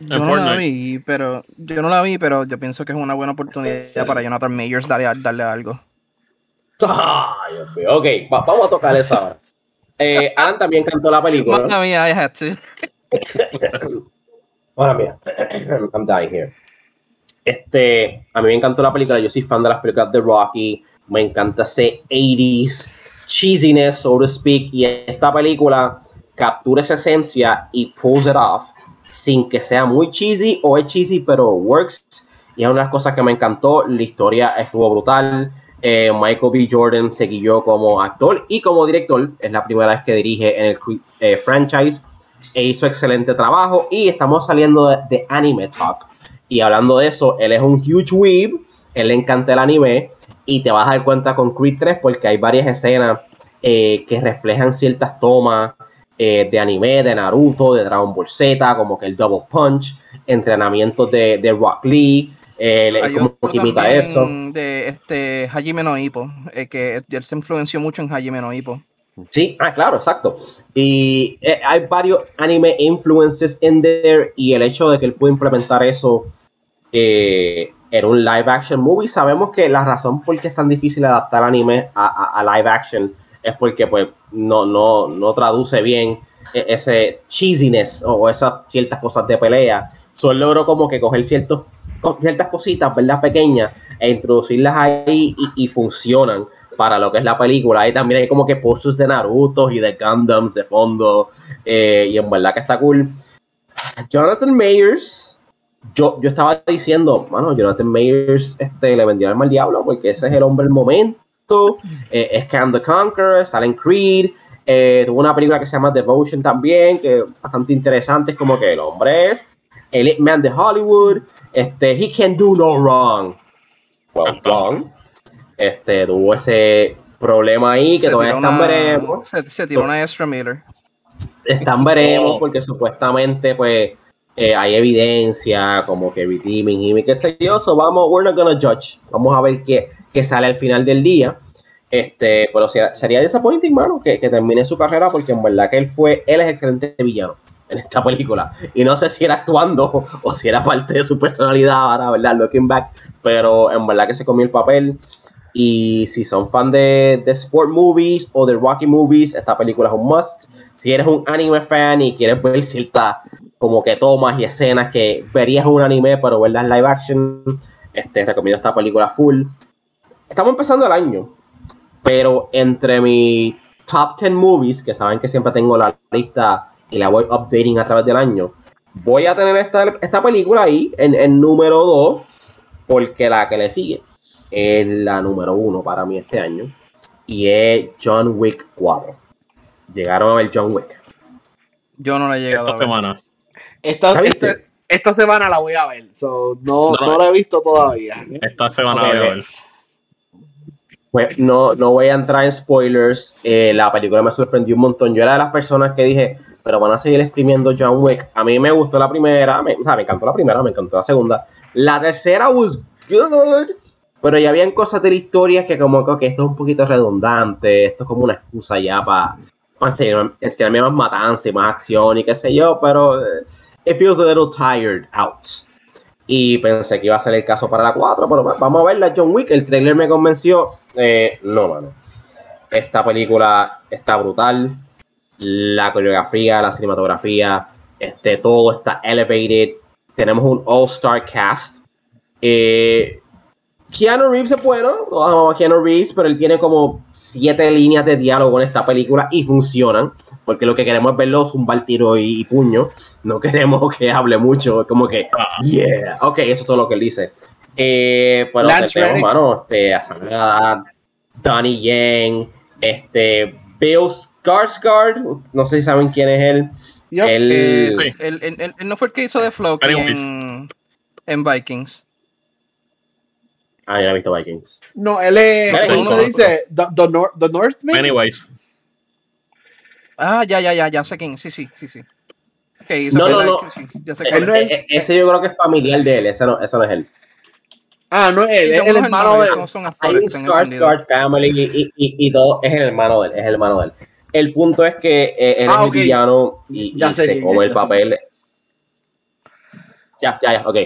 Yo no la vi, pero yo no la vi, pero yo pienso que es una buena oportunidad para Jonathan Mayers darle, darle algo. Ay, Dios mío. Ok, vamos a tocar eso ahora. Eh, Alan también cantó la película. Mamma mía, I had to. Hola mía, I'm dying here. Este, a mí me encantó la película. Yo soy fan de las películas de Rocky. Me encanta ese 80s cheesiness, so to speak. Y esta película captura esa esencia y pulls it off sin que sea muy cheesy o es cheesy, pero works. Y es una de las cosas que me encantó. La historia estuvo brutal. Eh, Michael B. Jordan seguió como actor y como director. Es la primera vez que dirige en el eh, franchise. E hizo excelente trabajo. Y estamos saliendo de, Anime Talk. Y hablando de eso, él es un huge weeb. Él le encanta el anime. y te vas a dar cuenta con Creed 3 porque hay varias escenas eh, que reflejan ciertas tomas de anime, de Naruto, de Dragon Ball Z, como que el Double Punch, entrenamientos de Rock Lee, eh, como que imita eso. De este Hajime no Ippo, eh, que él se influenció mucho en Hajime no Ippo. Sí, ah, claro, exacto. Y eh, hay varios anime influences in there y el hecho de que él pueda implementar eso eh, en un live action movie, sabemos que la razón por qué es tan difícil adaptar anime a, live action es porque pues no, no, no traduce bien e, ese cheesiness o esas ciertas cosas de pelea. Solo logro como que coger ciertos, ciertas cositas, ¿verdad? Pequeñas e introducirlas ahí y, funcionan para lo que es la película. Ahí también hay como que poses de Naruto y de Gundams de fondo. Eh, y en verdad que está cool. Jonathan Mayers, yo, yo estaba diciendo, bueno, Jonathan Mayers este, le vendió al al diablo porque ese es el hombre del momento. Eh, es the Conqueror, sale Creed. Eh, tuvo una película que se llama Devotion también, que es bastante interesante. Es como que el hombre es el man de Hollywood. Este, he can do no wrong. Well, wrong este, tuvo ese problema ahí que todavía están veremos. Se, tiró una extra Miller. Están veremos oh. porque supuestamente pues eh, hay evidencia como que redeeming y qué sé yo, so vamos, we're not gonna judge. Vamos a ver qué, qué sale al final del día. Este, pero sería, disappointing, mano, que, que, termine su carrera porque en verdad que él fue, él es excelente villano en esta película. Y no sé si era actuando o si era parte de su personalidad ahora, ¿verdad? Looking back, pero en verdad que se comió el papel. Y si son fan de, de, sport movies o de Rocky movies, esta película es un must. Si eres un anime fan y quieres ver ciertas como que tomas y escenas que verías en un anime, pero verlas live action, este, recomiendo esta película full. Estamos empezando el año, pero entre mis top 10 movies, que saben que siempre tengo la lista y la voy updating a través del año, voy a tener esta, esta película ahí en, en número 2, porque la que le sigue es la número uno para mí este año. Y es John Wick 4. Llegaron a ver John Wick. Yo no la he llegado esta semana. Esta, esta, semana la voy a ver. no, no, la he visto todavía. Esta semana la voy a ver. Pues no, no voy a entrar en spoilers. Eh, la película me sorprendió un montón. Yo era de las personas que dije, pero van a seguir exprimiendo John Wick. A mí me gustó la primera, me, o sea, me encantó la primera, me encantó la segunda. La tercera was good. Pero ya habían cosas de la historia que como que esto es un poquito redundante, esto es como una excusa ya para enseñarme más matanza y más acción y qué sé yo, pero eh, it feels a little tired out. Y pensé que iba a ser el caso para la 4, pero vamos a verla, John Wick, el trailer me convenció. Eh, no, mano. Esta película está brutal. La coreografía, la cinematografía, este, todo está elevated. Tenemos un all-star cast. Eh, Keanu Reeves es bueno, a Keanu Reeves, pero él tiene como siete líneas de diálogo en esta película y funcionan, porque lo que queremos es verlo zumbar tiro y, puño, no queremos que hable mucho, es como que, yeah, ok, eso es todo lo que él dice. Eh, pero tenemos, mano, este, a Donnie Yen, este, Bill Skarsgård, no sé si saben quién es él. Él, eh, no fue el que hizo de Floki en, en Vikings. Ah, ya he visto Vikings. No, él es. ¿Cómo se dice? The, the, Nor the Northman. Anyways. Ah, ya, ya, ya, ya sé quién. Sí, sí, sí, sí. Okay, no, no, no. Sí, ya sé él, es, e, ese yo creo que es familiar de él. Ese no, ese no es él. Ah, no es él, es el hermano de él. Hay un Skarsgård family y, y, y, todo es el hermano de él, es el hermano de él. El punto es que eh, él ah, es okay. villano y, y se come el papel. Ya, ya, ya, ok.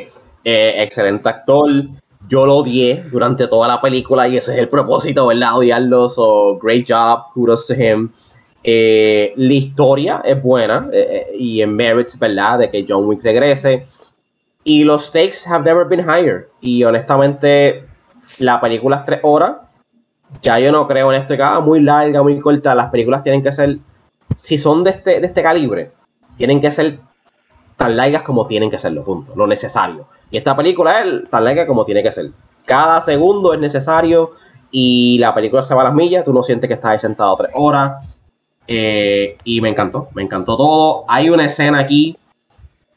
Eh, excelente actor yo lo odié durante toda la película y ese es el propósito, ¿verdad? Odiarlo. So, great job, kudos to him. Eh, la historia es buena eh, y en merits, ¿verdad? De que John Wick regrese. Y los stakes have never been higher. Y honestamente, la película es tres horas. Ya yo no creo en esto que muy larga, muy corta. Las películas tienen que ser, si son de este, de este calibre, tienen que ser tan largas como tienen que serlo, punto. Lo necesario. Y esta película es tan larga como tiene que ser. Cada segundo es necesario y la película se va a las millas. Tú no sientes que estás ahí sentado tres horas. Eh, y me encantó, me encantó todo. Hay una escena aquí.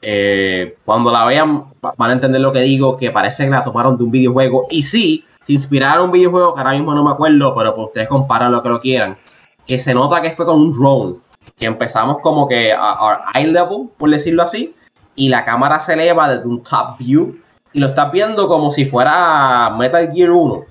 Eh, cuando la vean van a entender lo que digo, que parece que la tomaron de un videojuego. Y sí, se inspiraron un videojuego que ahora mismo no me acuerdo, pero pues ustedes comparan lo que lo quieran, que se nota que fue con un drone, que empezamos como que a, eye level, por decirlo así, y la cámara se eleva desde un top view y lo estás viendo como si fuera Metal Gear 1,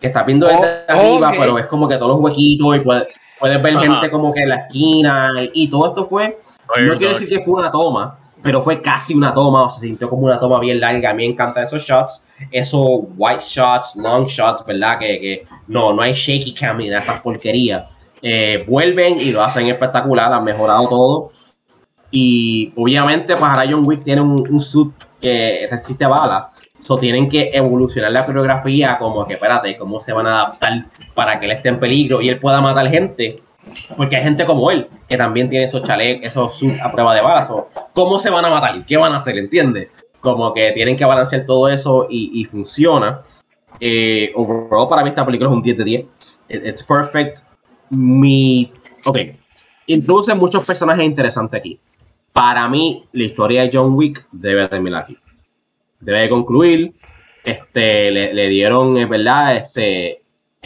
que estás viendo desde oh, arriba, pero es como que todos los huequitos y puedes, ver gente como que en la esquina y, todo esto fue, no quiero decir que fue una toma, pero fue casi una toma, o se sintió como una toma bien larga. A mí me encantan esos shots, esos white shots, long shots, ¿verdad? Que, no, no hay shaky cam ni esas porquerías. Eh, vuelven y lo hacen espectacular, han mejorado todo. Y obviamente, pues ahora John Wick tiene un, un suit que resiste balas. So tienen que evolucionar la coreografía como que, espérate, cómo se van a adaptar para que él esté en peligro y él pueda matar gente porque hay gente como él que también tiene esos chalecos, esos suits a prueba de balas. ¿Cómo se van a matar? ¿Qué van a hacer? ¿Entiendes? Como que tienen que balancear todo eso y, funciona. Eh, overall, para mí esta película es un 10 de 10. It's perfect. Mi. Ok. Introduce muchos personajes interesantes aquí. Para mí, la historia de John Wick debe terminar aquí. Debe concluir. Este, le, le dieron, es verdad, este,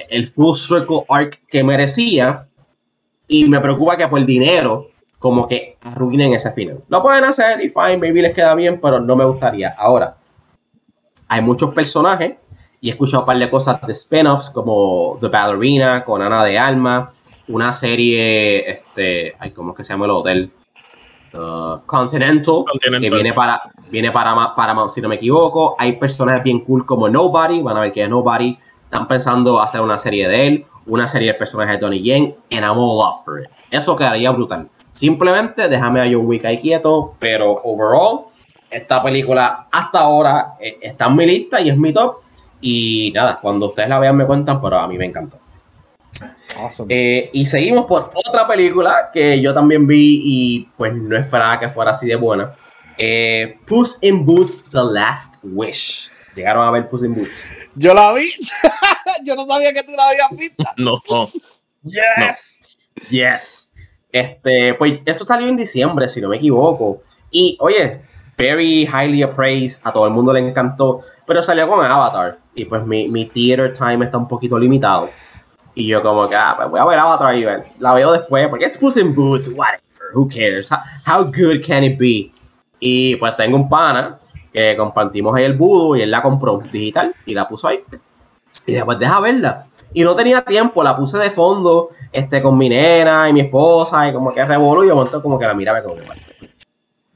el full circle arc que merecía y me preocupa que por dinero, como que arruinen ese final. Lo pueden hacer y fine, maybe les queda bien, pero no me gustaría. Ahora, hay muchos personajes y he escuchado un par de cosas de spin-offs como The Ballerina con Ana de Alma, una serie, este, ay, ¿cómo es que se llama el hotel? Continental, que viene para, viene para Paramount, si no me equivoco. Hay personajes bien cool como Nobody, van a ver que es Nobody. Están pensando hacer una serie de él una serie de personajes de Tony Yen and I'm all up for it. Eso quedaría brutal. Simplemente déjame a John Wick ahí quieto, pero overall, esta película hasta ahora eh, está en mi lista y es mi top. Y nada, cuando ustedes la vean me cuentan, pero a mí me encantó. Eh, y seguimos por otra película que yo también vi y pues no esperaba que fuera así de buena. Eh, Puss in Boots The Last Wish. Llegaron a ver Puss in Boots. Yo la vi. Yo no sabía que tú la habías visto. No. Yes. Yes. Este, pues esto salió en diciembre, si no me equivoco. Y oye, very highly appraised, a todo el mundo le encantó, pero salió con Avatar. Y pues mi, mi theater time está un poquito limitado. Y yo como que, ah, pues voy a ver Avatar y la veo después, porque es Puss in Boots, whatever, who cares, how, how, good can it be? Y pues tengo un pana que compartimos ahí el budo y él la compró digital y la puso ahí. Y después deja verla. Y no tenía tiempo, la puse de fondo este, con mi nena y mi esposa y como que revolú y yo momento como que la miraba como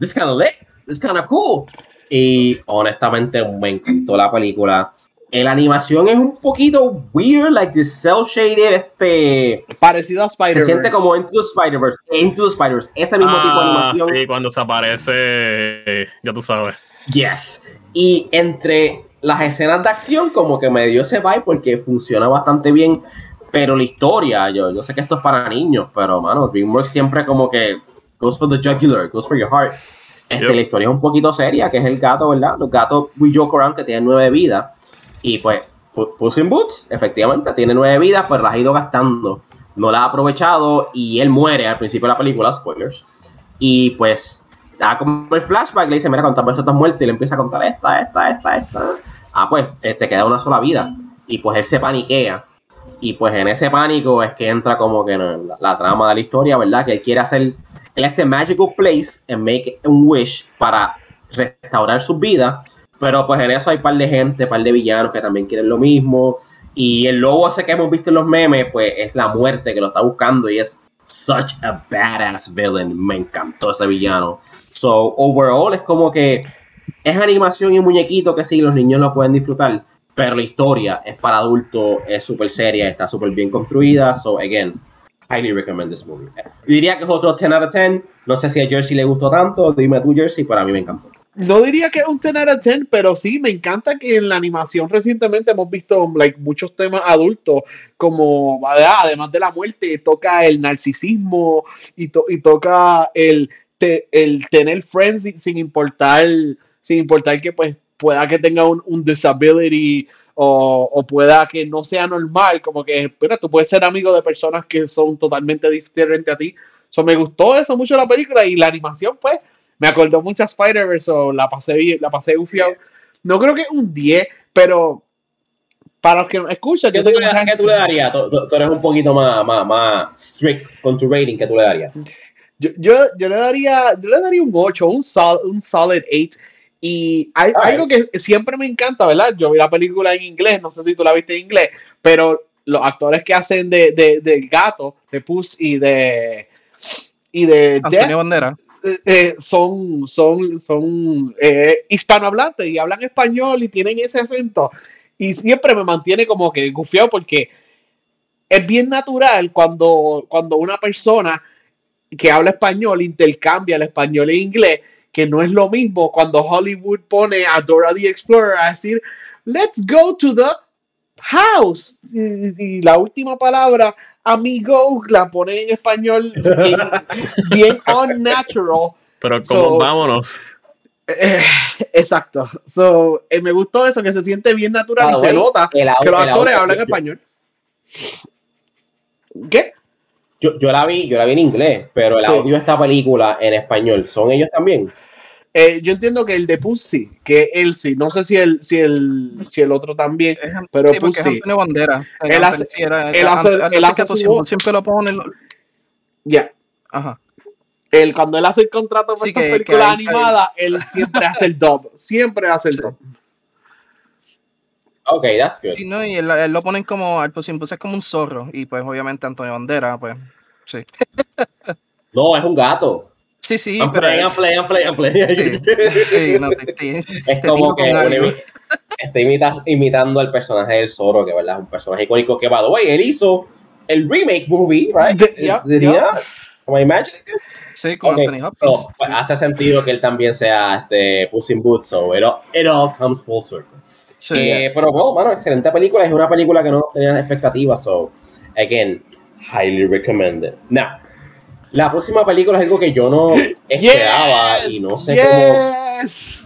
this kind of lit, this kind of cool. Y honestamente me encantó la película. La animación es un poquito weird, like the cell shaded, este... Parecido a Spider-Verse. Se siente como Into the Spider-Verse, Into the Spider-Verse, ese mismo tipo de ah, animación. Sí, cuando se aparece, ya tú sabes. Yes. Y entre las escenas de acción como que me dio ese vibe porque funciona bastante bien, pero la historia, yo, yo sé que esto es para niños, pero mano, DreamWorks siempre como que goes for the jugular, goes for your heart. Este, La historia es un poquito seria, que es el gato, ¿verdad? Los gatos We Joke Around que tienen nueve vidas. Y pues, Puss in Boots, efectivamente, tiene nueve vidas, pero las ha ido gastando. No las ha aprovechado y él muere al principio de la película, spoilers. Y pues da como el flashback, le dice, mira, cuántas veces estás muerto y le empieza a contar esta, esta, esta, esta. Ah, pues, te este, queda una sola vida. Y pues él se paniquea. Y pues en ese pánico es que entra como que la, trama de la historia, ¿verdad? Que él quiere hacer, él este magical place and make un wish para restaurar su vida. Pero pues en eso hay un par de gente, un par de villanos que también quieren lo mismo. Y el lobo ese que hemos visto en los memes, pues es la muerte que lo está buscando y es such a badass villain. Me encantó ese villano. So, overall, es como que es animación y muñequito que sí, los niños lo pueden disfrutar, pero la historia es para adultos, es súper seria, está súper bien construida. So, again, highly recommend this movie. Diría que es otro 10 out of 10. No sé si a Jersey le gustó tanto. Dime tú, Jersey, pero a mí me encantó. No diría que es un 10 out of 10, pero sí me encanta que en la animación recientemente hemos visto like, muchos temas adultos, como además de la muerte, toca el narcisismo y, y toca el el tener friends sin, importar, sin importar que pues pueda que tenga un, disability o, pueda que no sea normal, como que, espera, tú puedes ser amigo de personas que son totalmente diferentes a ti. So, me gustó eso mucho la película y la animación, pues, me acordó mucho a Spider-Verse, la pasé la pasé No creo que un 10, pero para los que nos escuchan, ¿qué, tú, le, tú le darías? Tú, eres un poquito más, más, más strict con tu rating, ¿qué tú le darías? Yo, yo, yo, le daría yo le daría un 8, un, sol, un solid 8. Y hay algo que siempre me encanta, ¿verdad? Yo vi la película en inglés, no sé si tú la viste en inglés, pero los actores que hacen de, de, del gato, de Puss y de y de Antonio Bandera. Eh, eh, son, son, son eh, hispanohablantes y hablan español y tienen ese acento. Y siempre me mantiene como que gufiado porque es bien natural cuando, cuando una persona que habla español intercambia el español e inglés, que no es lo mismo cuando Hollywood pone a Dora the Explorer a decir, let's go to the house. Y, la última palabra, amigo, la pone en español bien, unnatural. Pero como vámonos. Eh, exacto. So, eh, me gustó eso, que se siente bien natural y se nota que los actores hablan español. ¿Qué? Yo, yo, la vi, yo la vi en inglés, pero el audio de esta película en español, ¿son ellos también? Eh, yo entiendo que el de Pussy, que él sí, no sé si el, si el, si el otro también, pero sí, Pussy. Es bandera. Él hace, él hace, él hace su siempre lo pone. Ya. Ajá. Él, cuando él hace el contrato con estas películas animadas, él siempre hace el dub. Siempre hace el dub. Ok, that's good. Sí, no, y él, él, lo ponen como, pues siempre es como un zorro. Y pues obviamente Antonio Bandera, pues, sí. no, es un gato. Sí, sí, pero. Play, play, play, Sí, sí no, te, te, es como que está imitando al personaje del Zorro, que ¿verdad? es un personaje icónico que, by the way, él hizo el remake movie, right? The, yeah, yeah. Am I imagining this? Sí, con okay. Anthony Hopkins. So, pues, hace sentido que él también sea este, Puss in Boots, so it all, it all comes full circle. Sí, eh, Pero, bueno, bueno, excelente película. Es una película que no tenía expectativas, so, again, highly recommended. Now, la próxima película es algo que yo no esperaba y no sé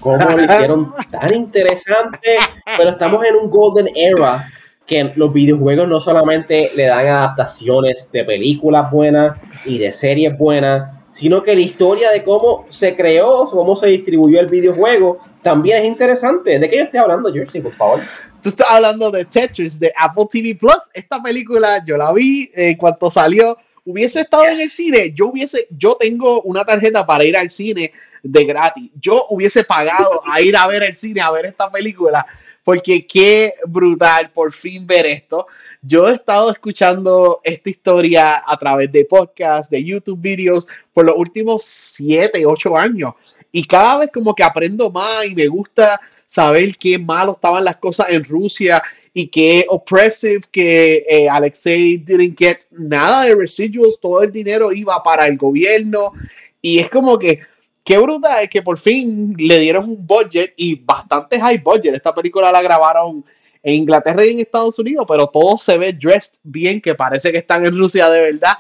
cómo, cómo lo hicieron tan interesante, pero estamos en un golden era que los videojuegos no solamente le dan adaptaciones de películas buenas y de series buenas, sino que la historia de cómo se creó, cómo se distribuyó el videojuego, también es interesante. ¿De qué yo estoy hablando, Jersey, por favor? Tú estás hablando de Tetris, de Apple TV Plus. Esta película yo la vi en cuanto salió hubiese estado en el cine, yo hubiese, yo tengo una tarjeta para ir al cine de gratis. Yo hubiese pagado a ir a ver el cine, a ver esta película, porque qué brutal por fin ver esto. Yo he estado escuchando esta historia a través de podcasts, de YouTube videos, por los últimos siete, ocho años. Y cada vez como que aprendo más y me gusta saber qué malo estaban las cosas en Rusia y qué oppressive que eh, Alexei didn't get nada de residuals, todo el dinero iba para el gobierno y es como que qué brutal es que por fin le dieron un budget y bastante high budget. Esta película la grabaron en Inglaterra y en Estados Unidos, pero todo se ve dressed bien, que parece que están en Rusia de verdad.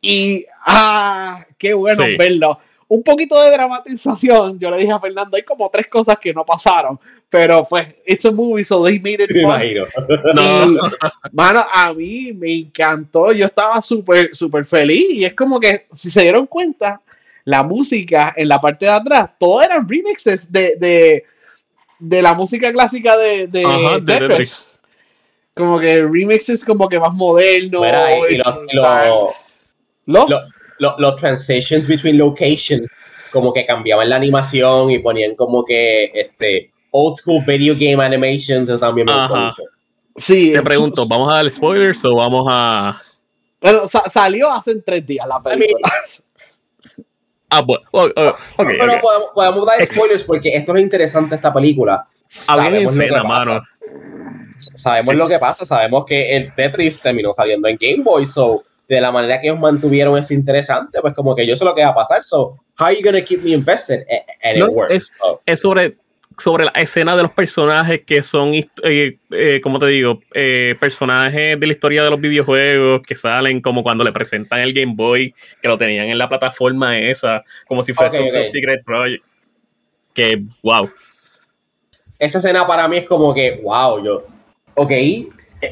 Y ah, qué bueno verlo un poquito de dramatización. Yo le dije a Fernando, hay como tres cosas que no pasaron, pero pues, it's a movie, so they made it fun. No. mano, a mí me encantó. Yo estaba súper, súper feliz y es como que, si se dieron cuenta, la música en la parte de atrás, todo eran remixes de, de, de la música clásica de, de, Ajá, Tetris. Como que remixes como que más moderno. y, los, los los transitions between locations, como que cambiaban la animación y ponían como que este old school video game animations, también me gustó Sí, te pregunto, ¿vamos a dar spoilers o vamos a.? Bueno, salió hace tres días la película. ah, bueno, okay, Pero Podemos, dar spoilers porque esto es interesante esta película. Sabemos lo que mano. Sabemos lo que pasa, sabemos que el Tetris terminó saliendo en Game Boy, so de la manera que ellos mantuvieron esto interesante, pues como que yo sé lo que va a pasar. So, how are you to keep me invested? And it works. Es, es, sobre, sobre la escena de los personajes que son, eh, eh, como te digo, eh, personajes de la historia de los videojuegos que salen como cuando le presentan el Game Boy, que lo tenían en la plataforma esa, como si fuese un Secret Project. Que, wow. Esa escena para mí es como que, wow, yo, ok,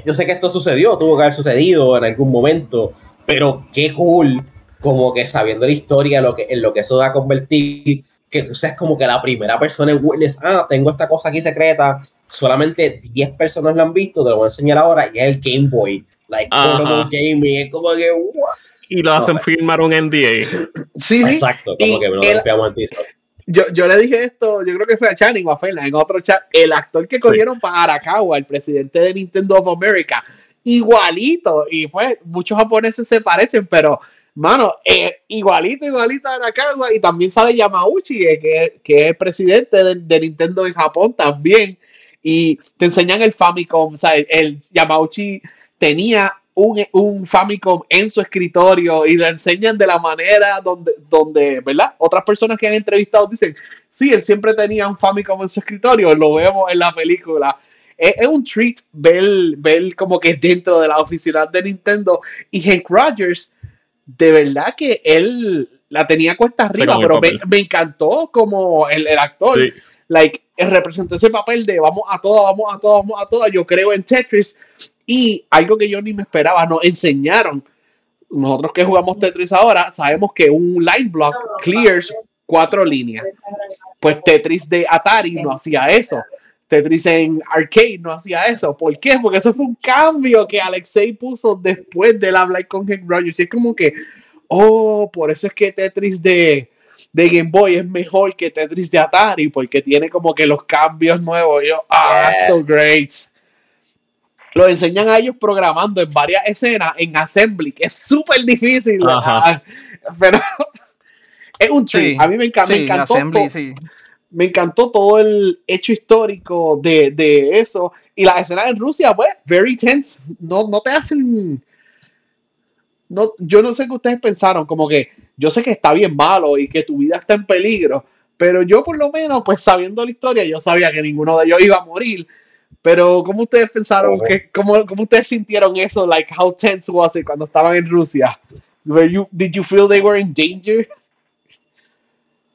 yo sé que esto sucedió, tuvo que haber sucedido en algún momento, pero qué cool, como que sabiendo la historia, lo que, en lo que eso va a convertir, que tú seas como que la primera persona en Witness, ah, tengo esta cosa aquí secreta, solamente 10 personas lo han visto, te lo voy a enseñar ahora, y es el Game Boy. Like, gaming, es como que, Y lo hacen firmar un NDA. Sí, sí. Exacto, como que me lo el, yo, yo le dije esto, yo creo que fue a Channing o a Fela en otro chat, el actor que corrieron para Arakawa, el presidente de Nintendo of America, igualito, y pues muchos japoneses se parecen, pero mano, eh, igualito, igualito a Arakawa, y también sale Yamauchi, eh, que, que, es el presidente de, Nintendo en Japón también, y te enseñan el Famicom, o sea, el Yamauchi tenía un, un, Famicom en su escritorio y le enseñan de la manera donde, donde, ¿verdad? Otras personas que han entrevistado dicen, sí, él siempre tenía un Famicom en su escritorio, lo vemos en la película. Es, un treat ver, ver como que dentro de la oficina de Nintendo y Hank Rogers, de verdad que él la tenía cuesta arriba, pero me, encantó como el, el actor. Like, representó ese papel de vamos a todo, vamos a todo, vamos a todo. Yo creo en Tetris y algo que yo ni me esperaba, nos enseñaron. Nosotros que jugamos Tetris ahora, sabemos que un line block clears cuatro líneas. Pues Tetris de Atari no hacía eso. Tetris en arcade no hacía eso. ¿Por qué? Porque eso fue un cambio que Alexei puso después del hablar con Hank Rogers. Y es como que, oh, por eso es que Tetris de, de Game Boy es mejor que Tetris de Atari, porque tiene como que los cambios nuevos. yo, ah, that's so great lo enseñan a ellos programando en varias escenas en Assembly, que es súper difícil. Pero es un trick. a mí me, encantó. me encantó todo el hecho histórico de, eso. Y la escena en Rusia, pues, very tense. No, no te hacen. No, yo no sé qué ustedes pensaron, como que yo sé que está bien malo y que tu vida está en peligro, pero yo por lo menos, pues sabiendo la historia, yo sabía que ninguno de ellos iba a morir pero, ¿cómo ustedes pensaron que, cómo, cómo, ustedes sintieron eso? Like, how tense was it cuando estaban en Rusia? Were you, did you feel they were in danger?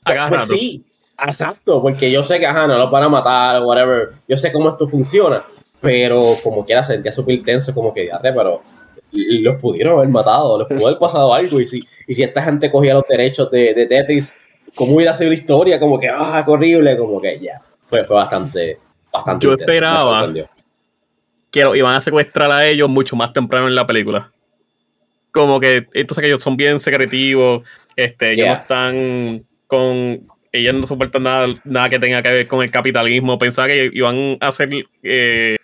Pues sí, exacto, porque yo sé que ajá, no los van a matar o whatever. Yo sé cómo esto funciona, pero como quiera sentía súper tenso, como que ya pero los pudieron haber matado, les pudo haber pasado algo. Y si, y si esta gente cogía los derechos de, de Tetris, ¿cómo hubiera sido la historia? Como que, ah, horrible, como que ya. Fue, fue bastante, yo esperaba que lo iban a secuestrar a ellos mucho más temprano en la película. Como que, entonces que ellos son bien secretivos, este, ellos no están con, ellos no soportan nada, nada que tenga que ver con el capitalismo. Pensaba que iban a hacer eh,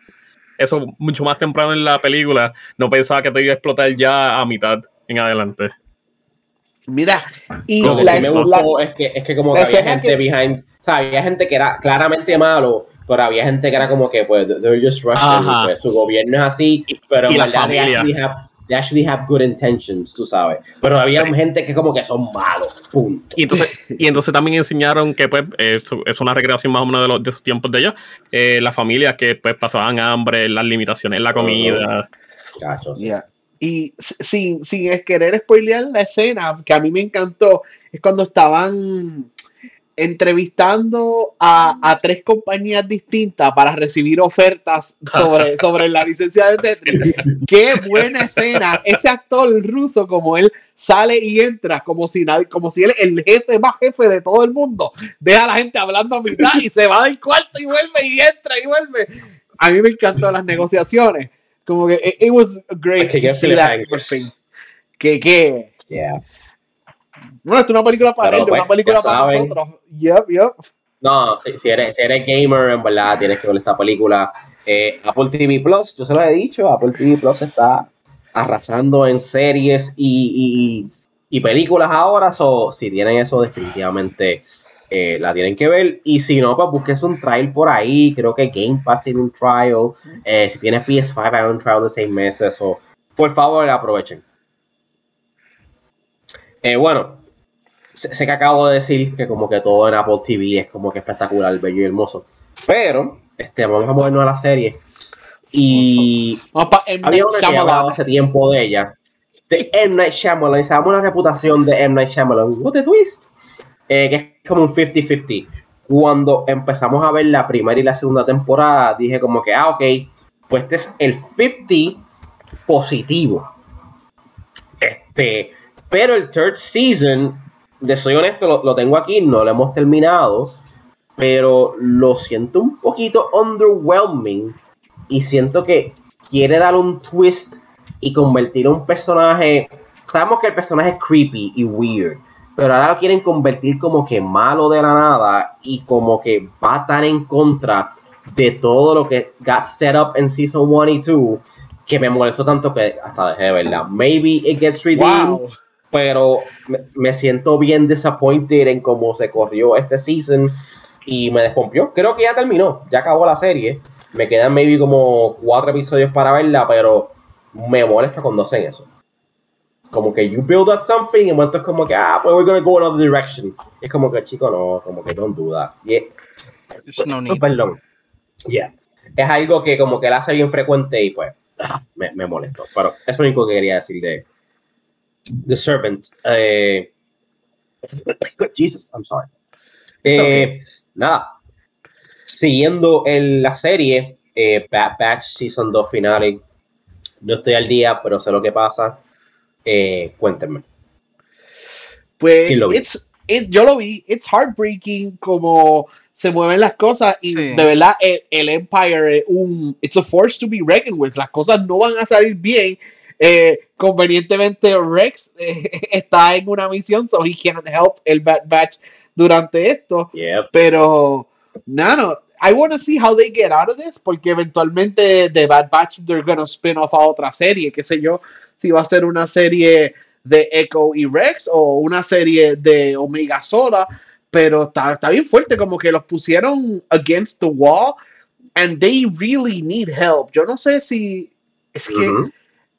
eso mucho más temprano en la película. No pensaba que te iba a explotar ya a mitad en adelante. Mira, y la, que me gustó es, que, es que como que había gente behind, o sea, había gente que era claramente malo, pero había gente que era como que, pues, they're just Russian, pues, su gobierno es así, pero en verdad they actually, have, they actually have good intentions, tú sabes. Pero había gente que como que son malos, punto. Y entonces, y entonces también enseñaron que, pues, es una recreación más o menos de, los, de esos tiempos de ellos, eh, las familias que, pues, pasaban hambre, las limitaciones en la comida. Cachos. Y sin, sin querer spoilear la escena, que a mí me encantó, es cuando estaban entrevistando a, tres compañías distintas para recibir ofertas sobre, sobre la licencia de Tetris. Qué buena escena. Ese actor ruso, como él sale y entra, como si nadie, como si él el jefe más jefe de todo el mundo, deja a la gente hablando a mitad y se va del cuarto y vuelve y entra y vuelve. A mí me encantó las negociaciones. Como que it, was great to see that Que, que, no, es una película para ellos, una pues, película para nosotros. Yep, yep. No, si, eres, si eres gamer, en verdad tienes que ver esta película. Eh, Apple TV Plus, yo se lo he dicho, Apple TV Plus está arrasando en series y, y, películas ahora. So, si tienen eso, definitivamente eh, la tienen que ver. Y si no, pues busques un trial por ahí. Creo que Game Pass tiene un trial. Eh, si tienes PS5, hay un trial de seis meses. o por favor, aprovechen. bueno, sé, que acabo de decir que como que todo en Apple TV es como que espectacular, bello y hermoso. Pero, este, vamos a movernos a la serie. Y había una que hablado hace tiempo de ella. De M. Night Shyamalan. Sabemos la reputación de M. Night Shyamalan. What a twist. Eh, que es como un 50-50. Cuando empezamos a ver la primera y la segunda temporada, dije como que, ah, ok, pues este es el 50 positivo. Este, pero el third season de soy honesto, lo, tengo aquí, no lo hemos terminado, pero lo siento un poquito underwhelming y siento que quiere dar un twist y convertir a un personaje. Sabemos que el personaje es creepy y weird, pero ahora lo quieren convertir como que malo de la nada y como que va estar en contra de todo lo que got set up en Season 1 y 2 que me molestó tanto que hasta dejé de verla. Maybe it gets redeemed, pero me, siento bien disappointed en cómo se corrió este season y me descompió. Creo que ya terminó, ya acabó la serie. Me quedan maybe como cuatro episodios para verla, pero me molesta cuando hacen eso. Como que you build up something y momento es como que, ah, pues we're gonna go another direction. Es como que, chico, no, como que don't do that. Yeah. No Perdón. Yeah. Es algo que como que la hace bien frecuente y pues me, me molestó. Pero eso es lo único que quería decir de The Servant. Eh, Jesus, I'm sorry. Eh, nada. Siguiendo en la serie, eh, Bad Batch Season 2 finale. No estoy al día, pero sé lo que pasa. Eh, cuéntenme. Pues yo lo vi. It's heartbreaking como se mueven las cosas y de verdad el, Empire es un it's a force to be reckoned with las cosas no van a salir bien eh, convenientemente Rex eh, está en una misión so he can't help el Bad Batch durante esto. Pero no I want to see how they get out of this porque eventualmente The Bad Batch they're gonna spin off a otra serie qué sé yo si va a ser una serie de Echo y Rex o una serie de Omega Sola pero está, está bien fuerte, como que los pusieron against the wall and they really need help. Yo no sé si es que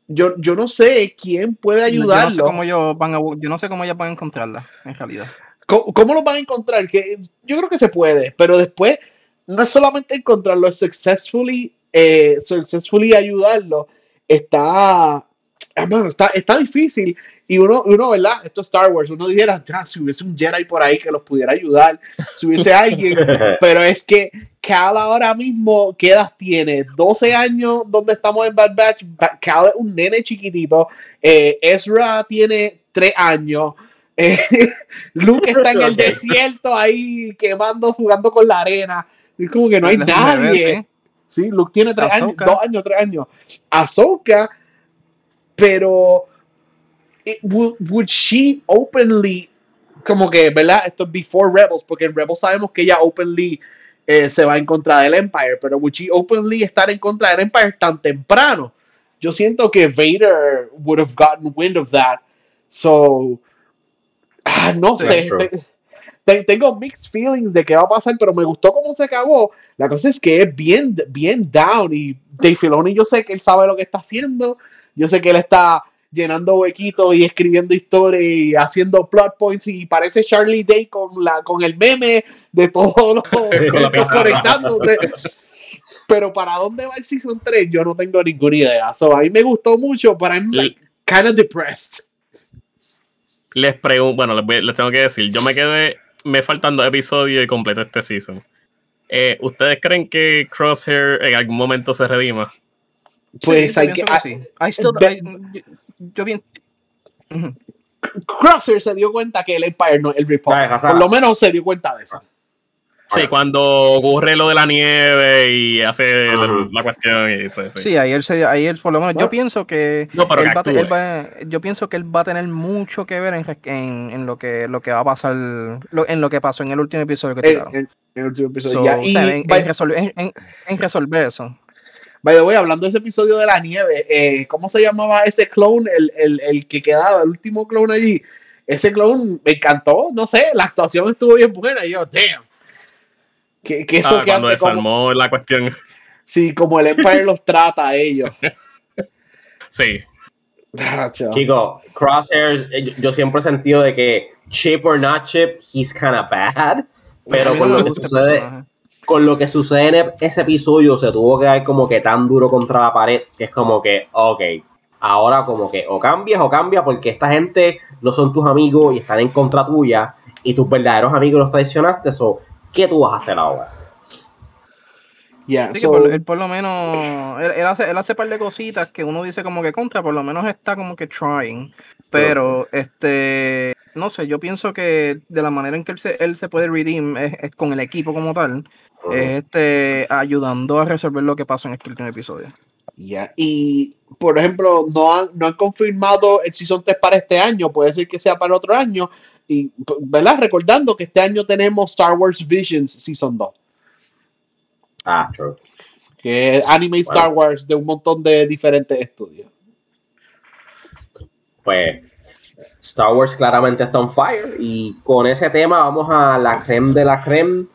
yo, yo no sé quién puede ayudarlo. Yo no sé cómo ellos van a, yo no sé cómo ellos van a encontrarla, en realidad. ¿Cómo, cómo los van a encontrar? Que yo creo que se puede, pero después no es solamente encontrarlo, es successfully, eh, successfully ayudarlo. Está, está, está difícil y uno, uno, ¿verdad? Esto es Star Wars, uno dijera, ya, si hubiese un Jedi por ahí que los pudiera ayudar, si hubiese alguien, pero es que Cal ahora mismo, ¿qué edad tiene? 12 años donde estamos en Bad Batch, Cal es un nene chiquitito, eh, Ezra tiene 3 años, eh, Luke está en el desierto ahí quemando, jugando con la arena, es como que no hay nadie. Sí, Luke tiene 3 años, 2 años, 3 años. Ahsoka, pero would, she openly, como que, ¿verdad? Esto es before Rebels, porque en Rebels sabemos que ella openly eh, se va en contra del Empire, pero would she openly estar en contra del Empire tan temprano? Yo siento que Vader would have gotten wind of that. So, ah, no sé. tengo mixed feelings de qué va a pasar, pero me gustó cómo se acabó. La cosa es que es bien, bien down y Dave Filoni yo sé que él sabe lo que está haciendo. Yo sé que él está llenando huequitos y escribiendo historias y haciendo plot points y parece Charlie Day con la con el meme de todos los conectándose. Pero para dónde va el season 3 yo no tengo ninguna idea. So, a mí me gustó mucho, pero I'm like, kind of depressed. Les pregunto, bueno, les, tengo que decir, yo me quedé, me faltando episodio y completo este season. Eh, ¿Ustedes creen que Crosshair en algún momento se redima? Pues hay que. I still, yo bien. Crosser se dio cuenta que el Empire no es el Republic. Por lo menos se dio cuenta de eso. Sí, cuando ocurre lo de la nieve y hace la cuestión. Y, sí, sí. ahí él, se, ahí él por lo menos. Yo pienso que, él va, yo pienso que él va a tener mucho que ver en, en, lo que lo que va a pasar, en lo que pasó en el último episodio que tiraron. En, el último episodio. y, en resolver eso. By the way, hablando de ese episodio de la nieve, eh, ¿cómo se llamaba ese clone, el, el, el, que quedaba, el último clone allí? Ese clone me encantó, no sé, la actuación estuvo bien buena y yo, damn. Que, que eso ah, que cuando desarmó la cuestión. Sí, como el Empire los trata a ellos. Sí. Ah, Chicos, Crosshairs, eh, yo siempre he sentido de que chip or not chip, he's kind of bad. Pero con lo que sucede, con lo que sucede en ese episodio se tuvo que dar como que tan duro contra la pared que es como que, ok, ahora como que o cambias o cambias porque esta gente no son tus amigos y están en contra tuya y tus verdaderos amigos los traicionaste, so, ¿qué tú vas a hacer ahora? Yeah, él, por, lo menos, él, hace, él hace par de cositas que uno dice como que contra, por lo menos está como que trying, pero este no sé, yo pienso que de la manera en que él se, él se puede redeem es, con el equipo como tal, es este, ayudando a resolver lo que pasó en este último episodio. Ya, y por ejemplo, no han, no han confirmado el Season 3 para este año, puede ser que sea para otro año, y, ¿verdad? Recordando que este año tenemos Star Wars Visions Season 2. Ah, true. Que es anime Star Wars de un montón de diferentes estudios. Pues Star Wars claramente está on fire y con ese tema vamos a la creme de la creme.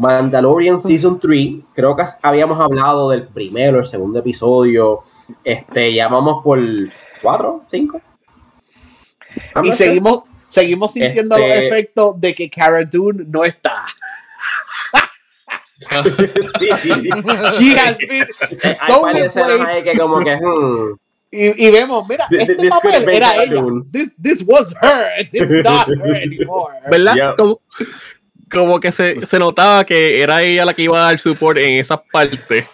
Mandalorian Season 3, creo que habíamos hablado del primero, el segundo episodio. Este, ya vamos por 4, 5. Y seguimos, seguimos sintiendo el este efecto de que Cara Dune no está. She has been so que como que, hmm. y, y, vemos, mira, este papel era ella. This, this was her, it's not her anymore. ¿Verdad? Como, como, que se, se, notaba que era ella la que iba a dar support en esa parte.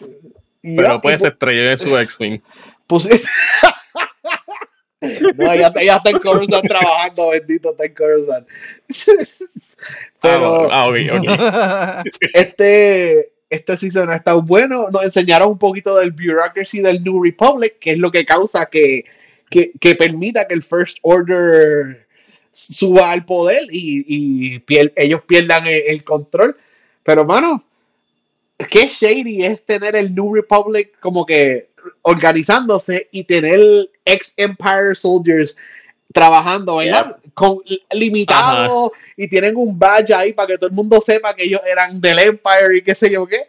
pero pues se estrelló en su X-Wing. Pues, no, ella, ella está en Coruscant trabajando, bendito está en Coruscant. Pero ah, ah este, este season ha estado bueno. Nos enseñaron un poquito del bureaucracy del New Republic, que es lo que causa que, que, que permita que el First Order suba al poder y, y ellos pierdan el, control. Pero, mano, qué shady es tener el New Republic como que organizándose y tener ex Empire Soldiers trabajando, ¿verdad? Con, limitado y tienen un badge ahí para que todo el mundo sepa que ellos eran del Empire y qué sé yo qué.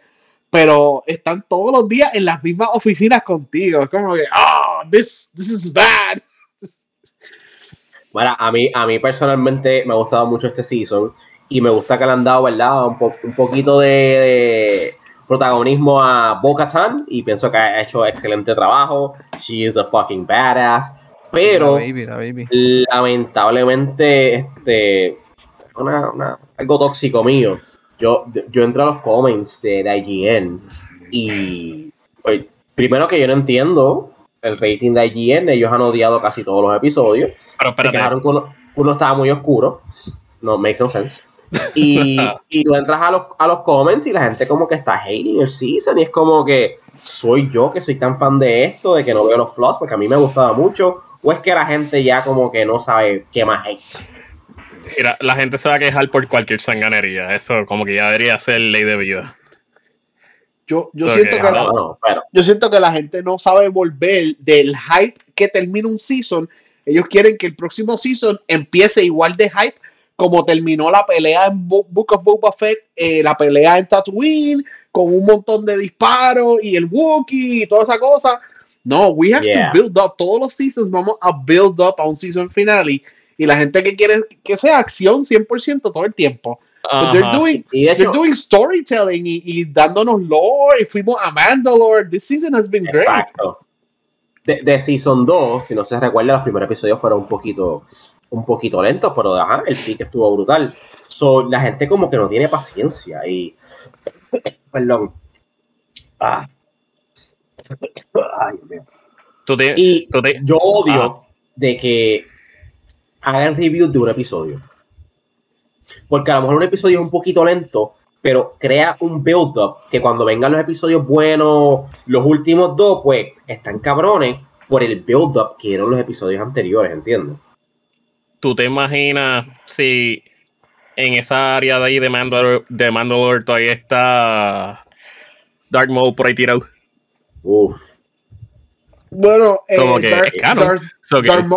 Pero están todos los días en las mismas oficinas contigo. Es como que, oh, this, this is bad. Bueno, a mí, a mí personalmente me ha gustado mucho este season y me gusta que le han dado, ¿verdad? Un, un poquito de, protagonismo a Bo-Katan y pienso que ha hecho excelente trabajo. She is a fucking badass. Pero lamentablemente, este, algo tóxico mío. Yo, yo entro a los comments de, de IGN y pues, primero que yo no entiendo el rating de IGN, ellos han odiado casi todos los episodios. Pero, Se quejaron que uno, estaba muy oscuro. No, makes no sense. Y, y tú entras a los, a los comments y la gente como que está hating el season y es como que soy yo que soy tan fan de esto, de que no veo los flaws, porque a mí me gustaba mucho ¿O es que la gente ya como que no sabe qué más hay? Mira, la gente se va a quejar por cualquier sanganería. Eso como que ya debería ser ley de vida. Yo, yo, siento que, la, yo siento que la gente no sabe volver del hype que termina un season. Ellos quieren que el próximo season empiece igual de hype como terminó la pelea en Book of Boba Fett, eh, la pelea en Tatooine, con un montón de disparos y el Wookiee y toda esa cosa. No, we have to build up. Todos los seasons vamos a build up a un season finale. Y la gente que quiere que sea acción 100% todo el tiempo. They're, doing, they're doing storytelling y, dándonos lore. Y fuimos a Mandalore. This season has been great. Exacto. De, Season 2, si no se recuerda, los primeros episodios fueron un poquito, un poquito lentos, pero ajá, el pique estuvo brutal. So, la gente como que no tiene paciencia y... Perdón. Ah, y yo odio de que hagan reviews de un episodio. Porque a lo mejor un episodio es un poquito lento, pero crea un build-up que cuando vengan los episodios buenos, los últimos dos, pues están cabrones por el build-up que eran los episodios anteriores, ¿entiendes? ¿Tú te imaginas si en esa área de ahí de Mandalore, de Mandalore todavía está Dark Mode por ahí tirado? Uf. Bueno, eh,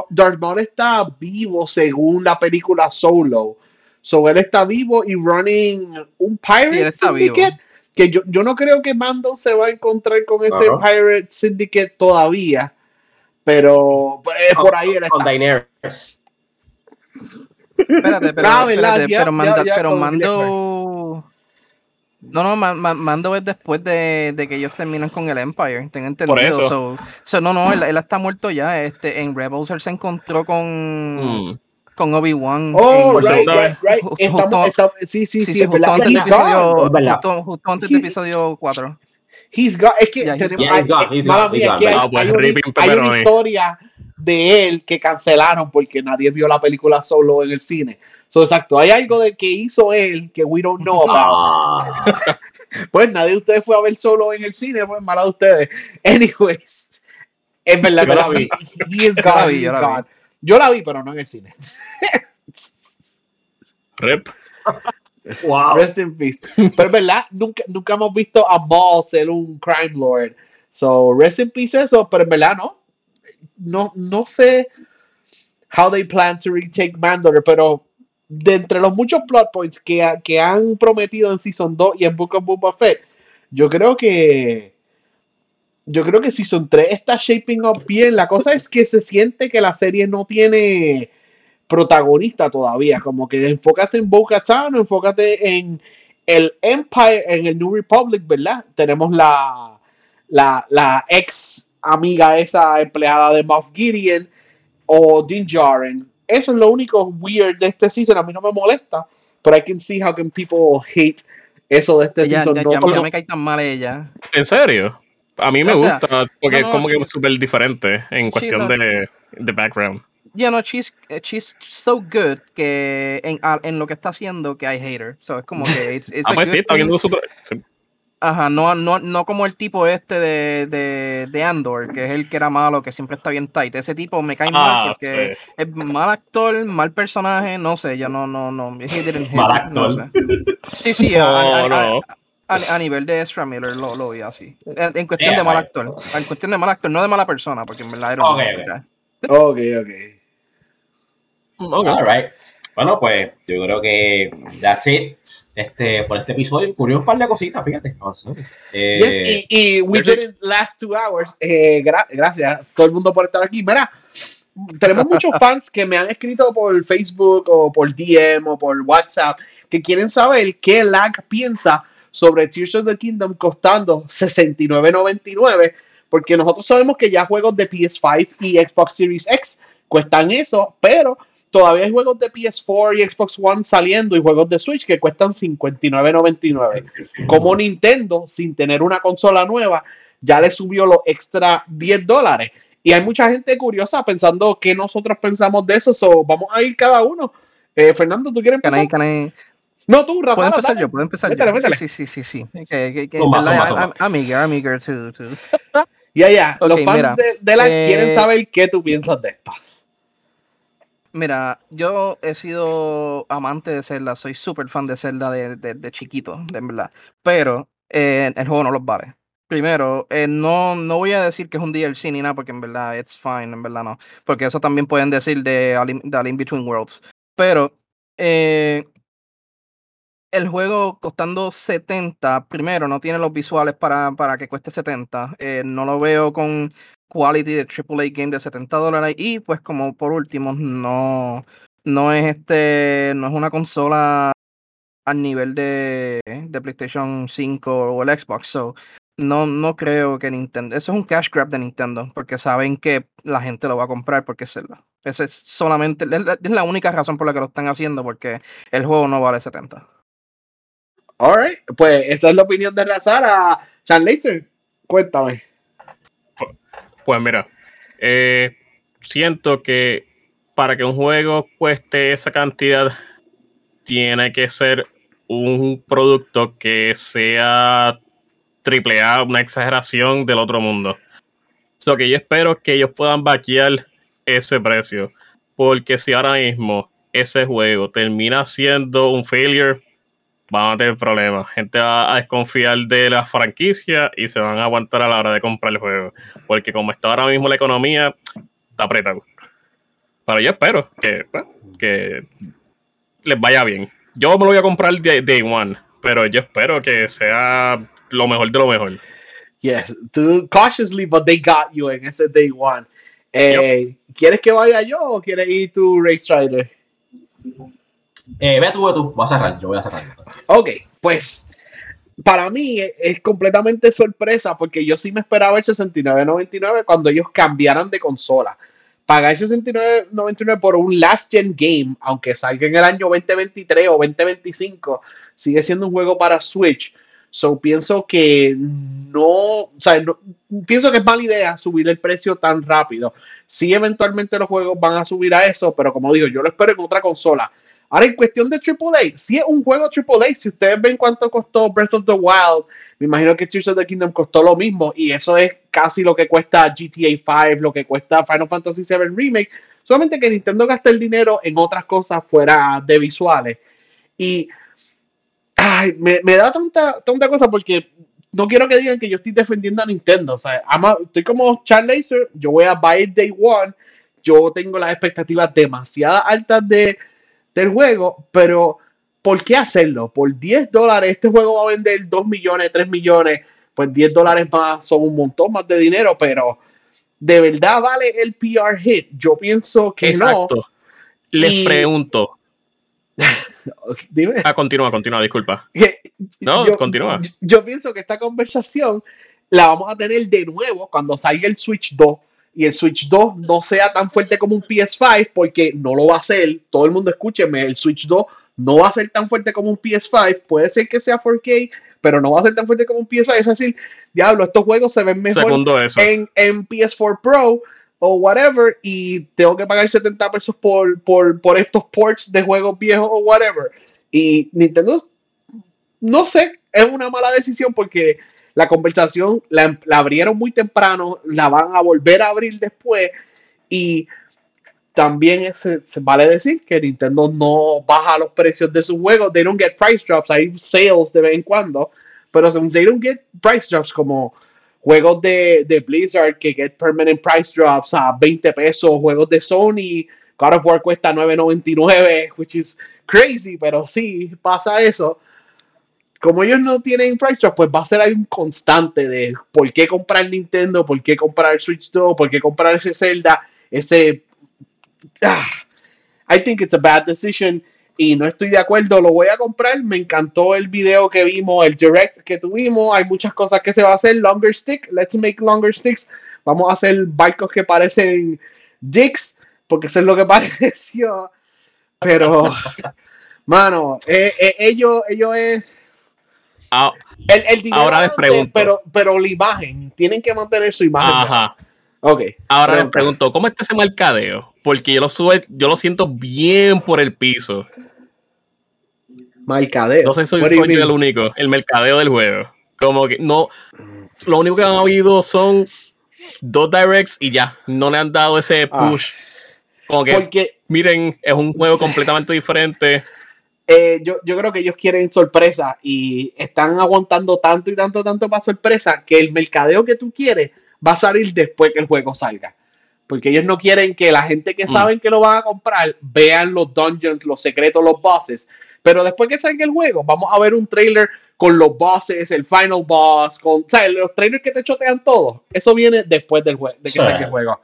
Darth, Maul está vivo según la película Solo. So él está vivo y running un Pirate Syndicate. Que yo, yo, no creo que Mando se va a encontrar con ese Pirate Syndicate todavía. Pero pues, por ahí él está. Espérate, pero, ah, espérate, pero, pero Mando. No, no, Mando es después de, de, que ellos terminan con el Empire, tengo entendido. Por eso. So, no, no, él, él, está muerto ya. Este, en Rebels él se encontró con, mm. Con Obi-Wan. Oh, right, right, right. Estamos, estamos, sí, sí, sí, sí, justo, antes del episodio, justo, justo, antes del episodio 4. He's got, es que yeah, tenemos, yeah, gone, gone, gone. Hay, hay, una, hay una historia de él que cancelaron porque nadie vio la película solo en el cine. So, exacto, hay algo de que hizo él que we don't know about. pues nadie de ustedes fue a ver solo en el cine, pues mala de ustedes. Anyways, es verdad que la vi. He is gone, he is gone. Yo la vi, pero no en el cine. Rep. Wow. Rest in peace. Pero es verdad, nunca, nunca hemos visto a Maul ser un crime lord. So, rest in peace eso, pero en verdad no. No, no sé how they plan to retake Mandalore, pero de entre los muchos plot points que, que han prometido en Season 2 y en Book of Boba Fett, yo creo que yo creo que Season 3 está shaping up bien. La cosa es que se siente que la serie no tiene protagonista todavía. Como que enfócate en Bo-Katan, enfócate en el Empire, en el New Republic, ¿verdad? Tenemos la, la, la ex amiga esa empleada de Moff Gideon o Din Djarin. Eso es lo único weird de este season. A mí no me molesta, pero I can see how can people hate eso de este season. Ya, no, me cae tan mal ella. ¿En serio? A mí me gusta porque es como que súper diferente en cuestión de, de background you know, she's, eh, she's so good que en, en lo que está haciendo que hay hater. So, es como que. It's, it's ah, pues sí, está viendo super. Ajá, no, no, no como el tipo este de, de, de, Andor, que es el que era malo, que siempre está bien tight. Ese tipo me cae ah, mal porque es mal actor, mal personaje, no sé, ya no, no, no. mal actor. No sé. Sí, sí, a, no. A, nivel de Ezra Miller lo, lo vi así. En, cuestión de mal actor. En cuestión de mal actor, no de mala persona, porque en verdad era. Okay, ok, ok. All right. Bueno, pues yo creo que that's it. Este, por este episodio ocurrió un par de cositas, fíjate. Eh, y, y, we did last two hours. Eh, gracias todo el mundo por estar aquí. Mira, tenemos muchos fans que me han escrito por Facebook o por DM o por WhatsApp que quieren saber qué lag piensa sobre Tears of the Kingdom costando 69.99 porque nosotros sabemos que ya juegos de PS5 y Xbox Series X cuestan eso, pero todavía hay juegos de PS4 y Xbox One saliendo y juegos de Switch que cuestan 59.99. Como Nintendo, sin tener una consola nueva, ya le subió los extra 10 dólares. Y hay mucha gente curiosa pensando que nosotros pensamos de eso. So, vamos a ir cada uno. Eh, Fernando, ¿tú quieres empezar? No, tú, Rafa. Puedo empezar yo, puedo empezar yo. Sí, sí, sí, sí. Que, que, Amiga, amiga, too, too. Ya, ya. Los fans de, de la quieren eh, saber qué tú piensas de esto. Mira, yo he sido amante de Zelda, soy súper fan de Zelda de, de, chiquito, de verdad. Pero eh, el juego no los vale. Primero, eh, no, no voy a decir que es un DLC ni nada, porque en verdad it's fine, en verdad no. Porque eso también pueden decir de, de In Between Worlds. Pero eh, el juego costando 70, primero, no tiene los visuales para, para que cueste 70. no lo veo con quality de AAA game de 70 dólares. Y pues como por último, no, no es este, no es una consola al nivel de, de PlayStation 5 o el Xbox. So, no, no creo que Nintendo. Eso es un cash grab de Nintendo, porque saben que la gente lo va a comprar porque es Zelda. Esa es solamente, es la única razón por la que lo están haciendo, porque el juego no vale 70. Alright, pues esa es la opinión de Razara. Chan Laser, cuéntame. Pues mira, eh, siento que para que un juego cueste esa cantidad, tiene que ser un producto que sea triple A, una exageración del otro mundo. So que yo espero que ellos puedan vaquear ese precio. Porque si ahora mismo ese juego termina siendo un failure, van a tener problemas. Gente va a desconfiar de la franquicia y se van a aguantar a la hora de comprar el juego. Porque como está ahora mismo la economía, está apretado. Pero yo espero que, pues, que les vaya bien. Yo me lo voy a comprar day, day one, pero yo espero que sea lo mejor de lo mejor. Yes, cautiously, but they got you en ese day one. Eh, ¿Quieres que vaya yo o quieres ir tu Race Rider? Eh, ve tú, ve tú, voy a cerrar, yo voy a cerrar. Ok, pues para mí es, completamente sorpresa porque yo sí me esperaba el 69.99 cuando ellos cambiaran de consola. Pagar 69.99 por un last gen game, aunque salga en el año 2023 o 2025, sigue siendo un juego para Switch. So pienso que no, o sea, pienso que es mala idea subir el precio tan rápido. Sí, eventualmente los juegos van a subir a eso, pero como digo, yo lo espero en otra consola. Ahora, en cuestión de AAA, si es un juego AAA, si ustedes ven cuánto costó Breath of the Wild, me imagino que Tears of the Kingdom costó lo mismo, y eso es casi lo que cuesta GTA 5, lo que cuesta Final Fantasy VII Remake, solamente que Nintendo gasta el dinero en otras cosas fuera de visuales. Y ay, me, da tanta, tanta cosa porque no quiero que digan que yo estoy defendiendo a Nintendo. O sea, estoy como Charles Laser, yo voy a buy it day one. Yo tengo las expectativas demasiado altas de, del juego, pero ¿por qué hacerlo? Por 10 dólares, este juego va a vender 2 millones, 3 millones, pues 10 dólares más son un montón más de dinero, pero ¿de verdad vale el PR hit? Yo pienso que Exacto. no. Les pregunto, Dime. Ah, continúa, continúa, disculpa. No, yo, continúa. Yo pienso que esta conversación la vamos a tener de nuevo cuando salga el Switch 2 y el Switch 2 no sea tan fuerte como un PS5 porque no lo va a ser. Todo el mundo escúcheme, el Switch 2 no va a ser tan fuerte como un PS5. Puede ser que sea 4K, pero no va a ser tan fuerte como un PS5. Es decir, diablo, estos juegos se ven mejor en, en PS4 Pro o whatever y tengo que pagar 70 pesos por, por, por estos ports de juegos viejos o whatever. Y Nintendo, no sé, es una mala decisión porque la conversación la, abrieron muy temprano, la van a volver a abrir después y también se, vale decir que Nintendo no baja los precios de sus juegos, they don't get price drops, hay sales de vez en cuando, pero they don't get price drops como juegos de, de, Blizzard que get permanent price drops a 20 pesos, juegos de Sony, God of War cuesta 9.99, which is crazy, pero sí pasa eso. Como ellos no tienen price pues va a ser un constante de por qué comprar Nintendo, por qué comprar Switch 2, por qué comprar ese Zelda, ese... Ah, I think it's a bad decision y no estoy de acuerdo, lo voy a comprar. Me encantó el video que vimos, el direct que tuvimos. Hay muchas cosas que se va a hacer. Longer stick, let's make longer sticks. Vamos a hacer barcos que parecen dicks, porque eso es lo que pareció. Pero, mano, eh, eh, ellos, ellos es. Ah, el, dinero ahora les pregunto. Pero, pero la imagen, tienen que mantener su imagen. Ajá. Ok. Ahora les pregunto, ¿cómo está ese mercadeo? Porque yo lo sube, yo lo siento bien por el piso. Mercadeo. No sé si soy, yo el único, el mercadeo del juego. Como que no, lo único que han oído son dos directs y ya, no le han dado ese ah. push. como que, porque, miren, es un juego completamente diferente. Eh, yo, yo creo que ellos quieren sorpresa y están aguantando tanto y tanto, tanto para sorpresa que el mercadeo que tú quieres va a salir después que el juego salga. Porque ellos no quieren que la gente que mm. saben que lo van a comprar vean los dungeons, los secretos, los bosses pero después que salga el juego, vamos a ver un trailer con los bosses, el final boss, con, o sea, los trailers que te chotean todo. Eso viene después del de que salga el juego.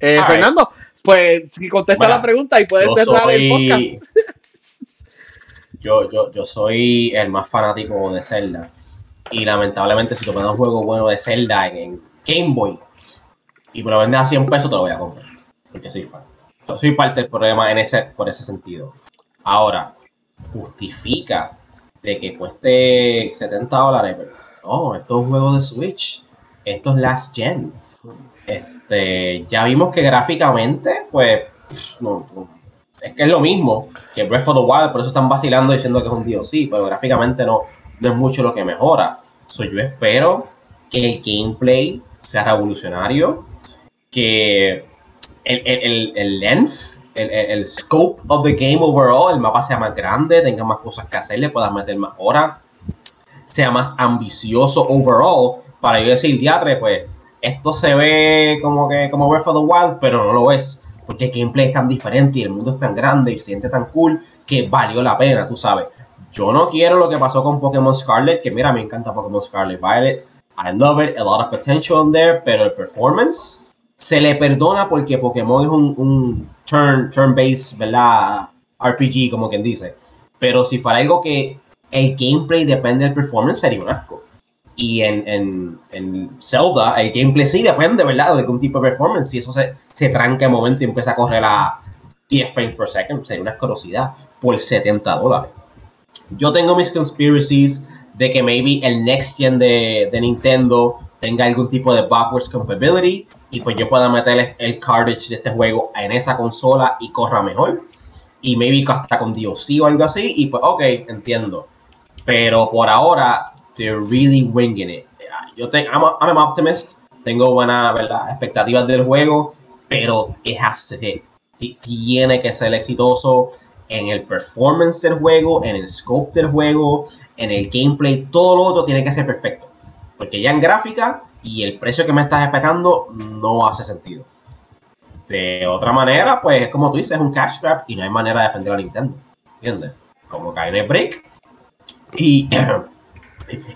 Eh, Fernando, pues si contesta la pregunta y puedes cerrar el podcast. yo, yo, yo soy el más fanático de Zelda. Y lamentablemente, si tú me das un juego bueno de Zelda en, Game Boy y me lo vendes a 100 pesos, te lo voy a comprar. Porque soy fan soy parte del problema en ese, por ese sentido. Ahora, justifica de que cueste 70 dólares. No, esto es un juego de Switch. Esto es Last Gen. Este, ya vimos que gráficamente, pues, es que es lo mismo que Breath of the Wild, por eso están vacilando diciendo que es un DLC, pero gráficamente no, no es mucho lo que mejora. So, yo espero que el gameplay sea revolucionario, que el, el, el length, el, el, scope of the game overall, el mapa sea más grande, tenga más cosas que hacerle, puedas meter más horas, sea más ambicioso overall, para yo decir, diatre, pues esto se ve como que como Breath of the Wild, pero no lo es, porque el gameplay es tan diferente y el mundo es tan grande y se siente tan cool que valió la pena, tú sabes. Yo no quiero lo que pasó con Pokémon Scarlet, que mira, me encanta Pokémon Scarlet Violet. I love it, a lot of potential in there, pero el performance se le perdona porque Pokémon es un, un turn, turn-based, ¿verdad? RPG, como quien dice. Pero si fuera algo que el gameplay depende del performance, sería un asco. Y en, en, en Zelda, el gameplay sí depende, ¿verdad? De algún tipo de performance. Si eso se, se tranca en momento y empieza a correr a 10 frames per second, sería una asquerosidad por 70 dólares. yo tengo mis conspiracies de que maybe el next gen de, de Nintendo tenga algún tipo de backwards compatibility y pues yo pueda meter el cartridge de este juego en esa consola y corra mejor. Y maybe hasta con DLC o algo así. Y pues, ok, entiendo. Pero por ahora, they're really winging it. Yo tengo, I'm, I'm, an optimist. Tengo buenas expectativas del juego. Pero it has to hit. Tiene que ser exitoso en el performance del juego, en el scope del juego, en el gameplay. Todo lo otro tiene que ser perfecto. Porque ya en gráfica y el precio que me estás esperando no hace sentido. De otra manera, pues es como tú dices, es un cash grab y no hay manera de defender a Nintendo. ¿Entiendes? Como cae break. Y,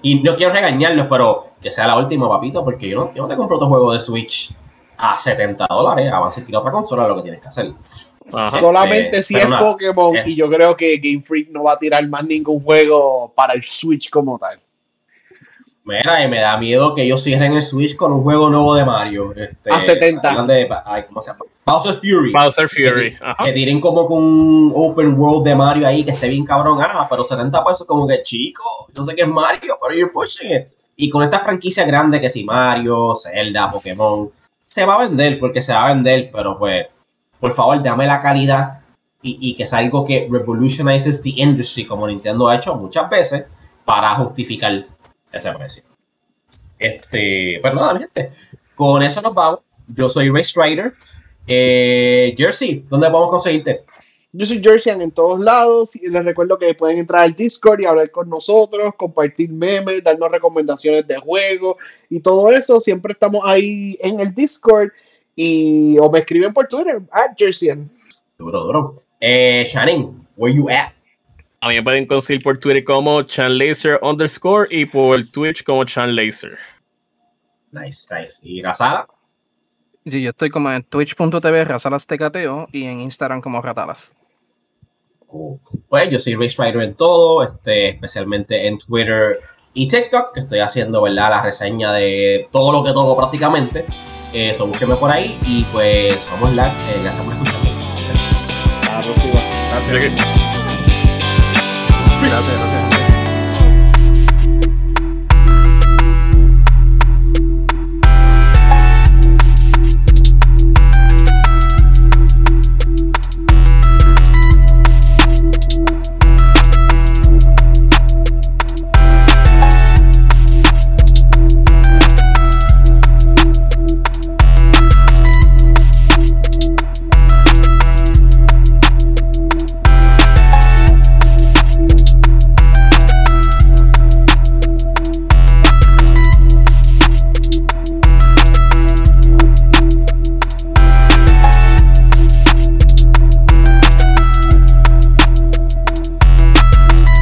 y no quiero regañarlos, pero que sea la última, papito, porque yo no, yo no te compro otro juego de Switch a 70 dólares. Avance y tira otra consola, lo que tienes que hacer. Solamente eh, si es Pokémon, y yo creo que Game Freak no va a tirar más ningún juego para el Switch como tal. Mira, y me da miedo que ellos cierren el Switch con un juego nuevo de Mario. Este, a 70. De, ay, ¿cómo se llama? Bowser Fury. Bowser Fury. Que, que, tiren como con un open world de Mario ahí que esté bien cabrón. Ah, pero 70 pesos como que chico. Yo sé que es Mario, pero you're pushing it. Y con esta franquicia grande que si Mario, Zelda, Pokémon, se va a vender porque se va a vender, pero pues, por favor, dame la calidad y, y que sea algo que revolutionizes the industry como Nintendo ha hecho muchas veces para justificar ese precio. Este, pues nada, gente, con eso nos vamos. Yo soy Race Rider. Eh, Jersey, ¿dónde podemos conseguirte? Yo soy Jersey en todos lados. Y les recuerdo que pueden entrar al Discord y hablar con nosotros, compartir memes, darnos recomendaciones de juegos y todo eso. Siempre estamos ahí en el Discord. Y o me escriben por Twitter, at Jersey. Duro, duro. Eh, Shannon, where you at? A mí me pueden conseguir por Twitter como chanlaser underscore y por Twitch como chanlaser. Nice, nice. ¿Y Razala? Sí, yo estoy como en twitch.tv razalas.tktO y en Instagram como ratalas. Pues yo soy Race Rider en todo, este, especialmente en Twitter y TikTok, que estoy haciendo ¿verdad? la reseña de todo lo que toco prácticamente. Eso, búsqueme por ahí y pues somos la, eh, gracias por escucharme. Hasta la próxima. Gracias. Gracias, gracias.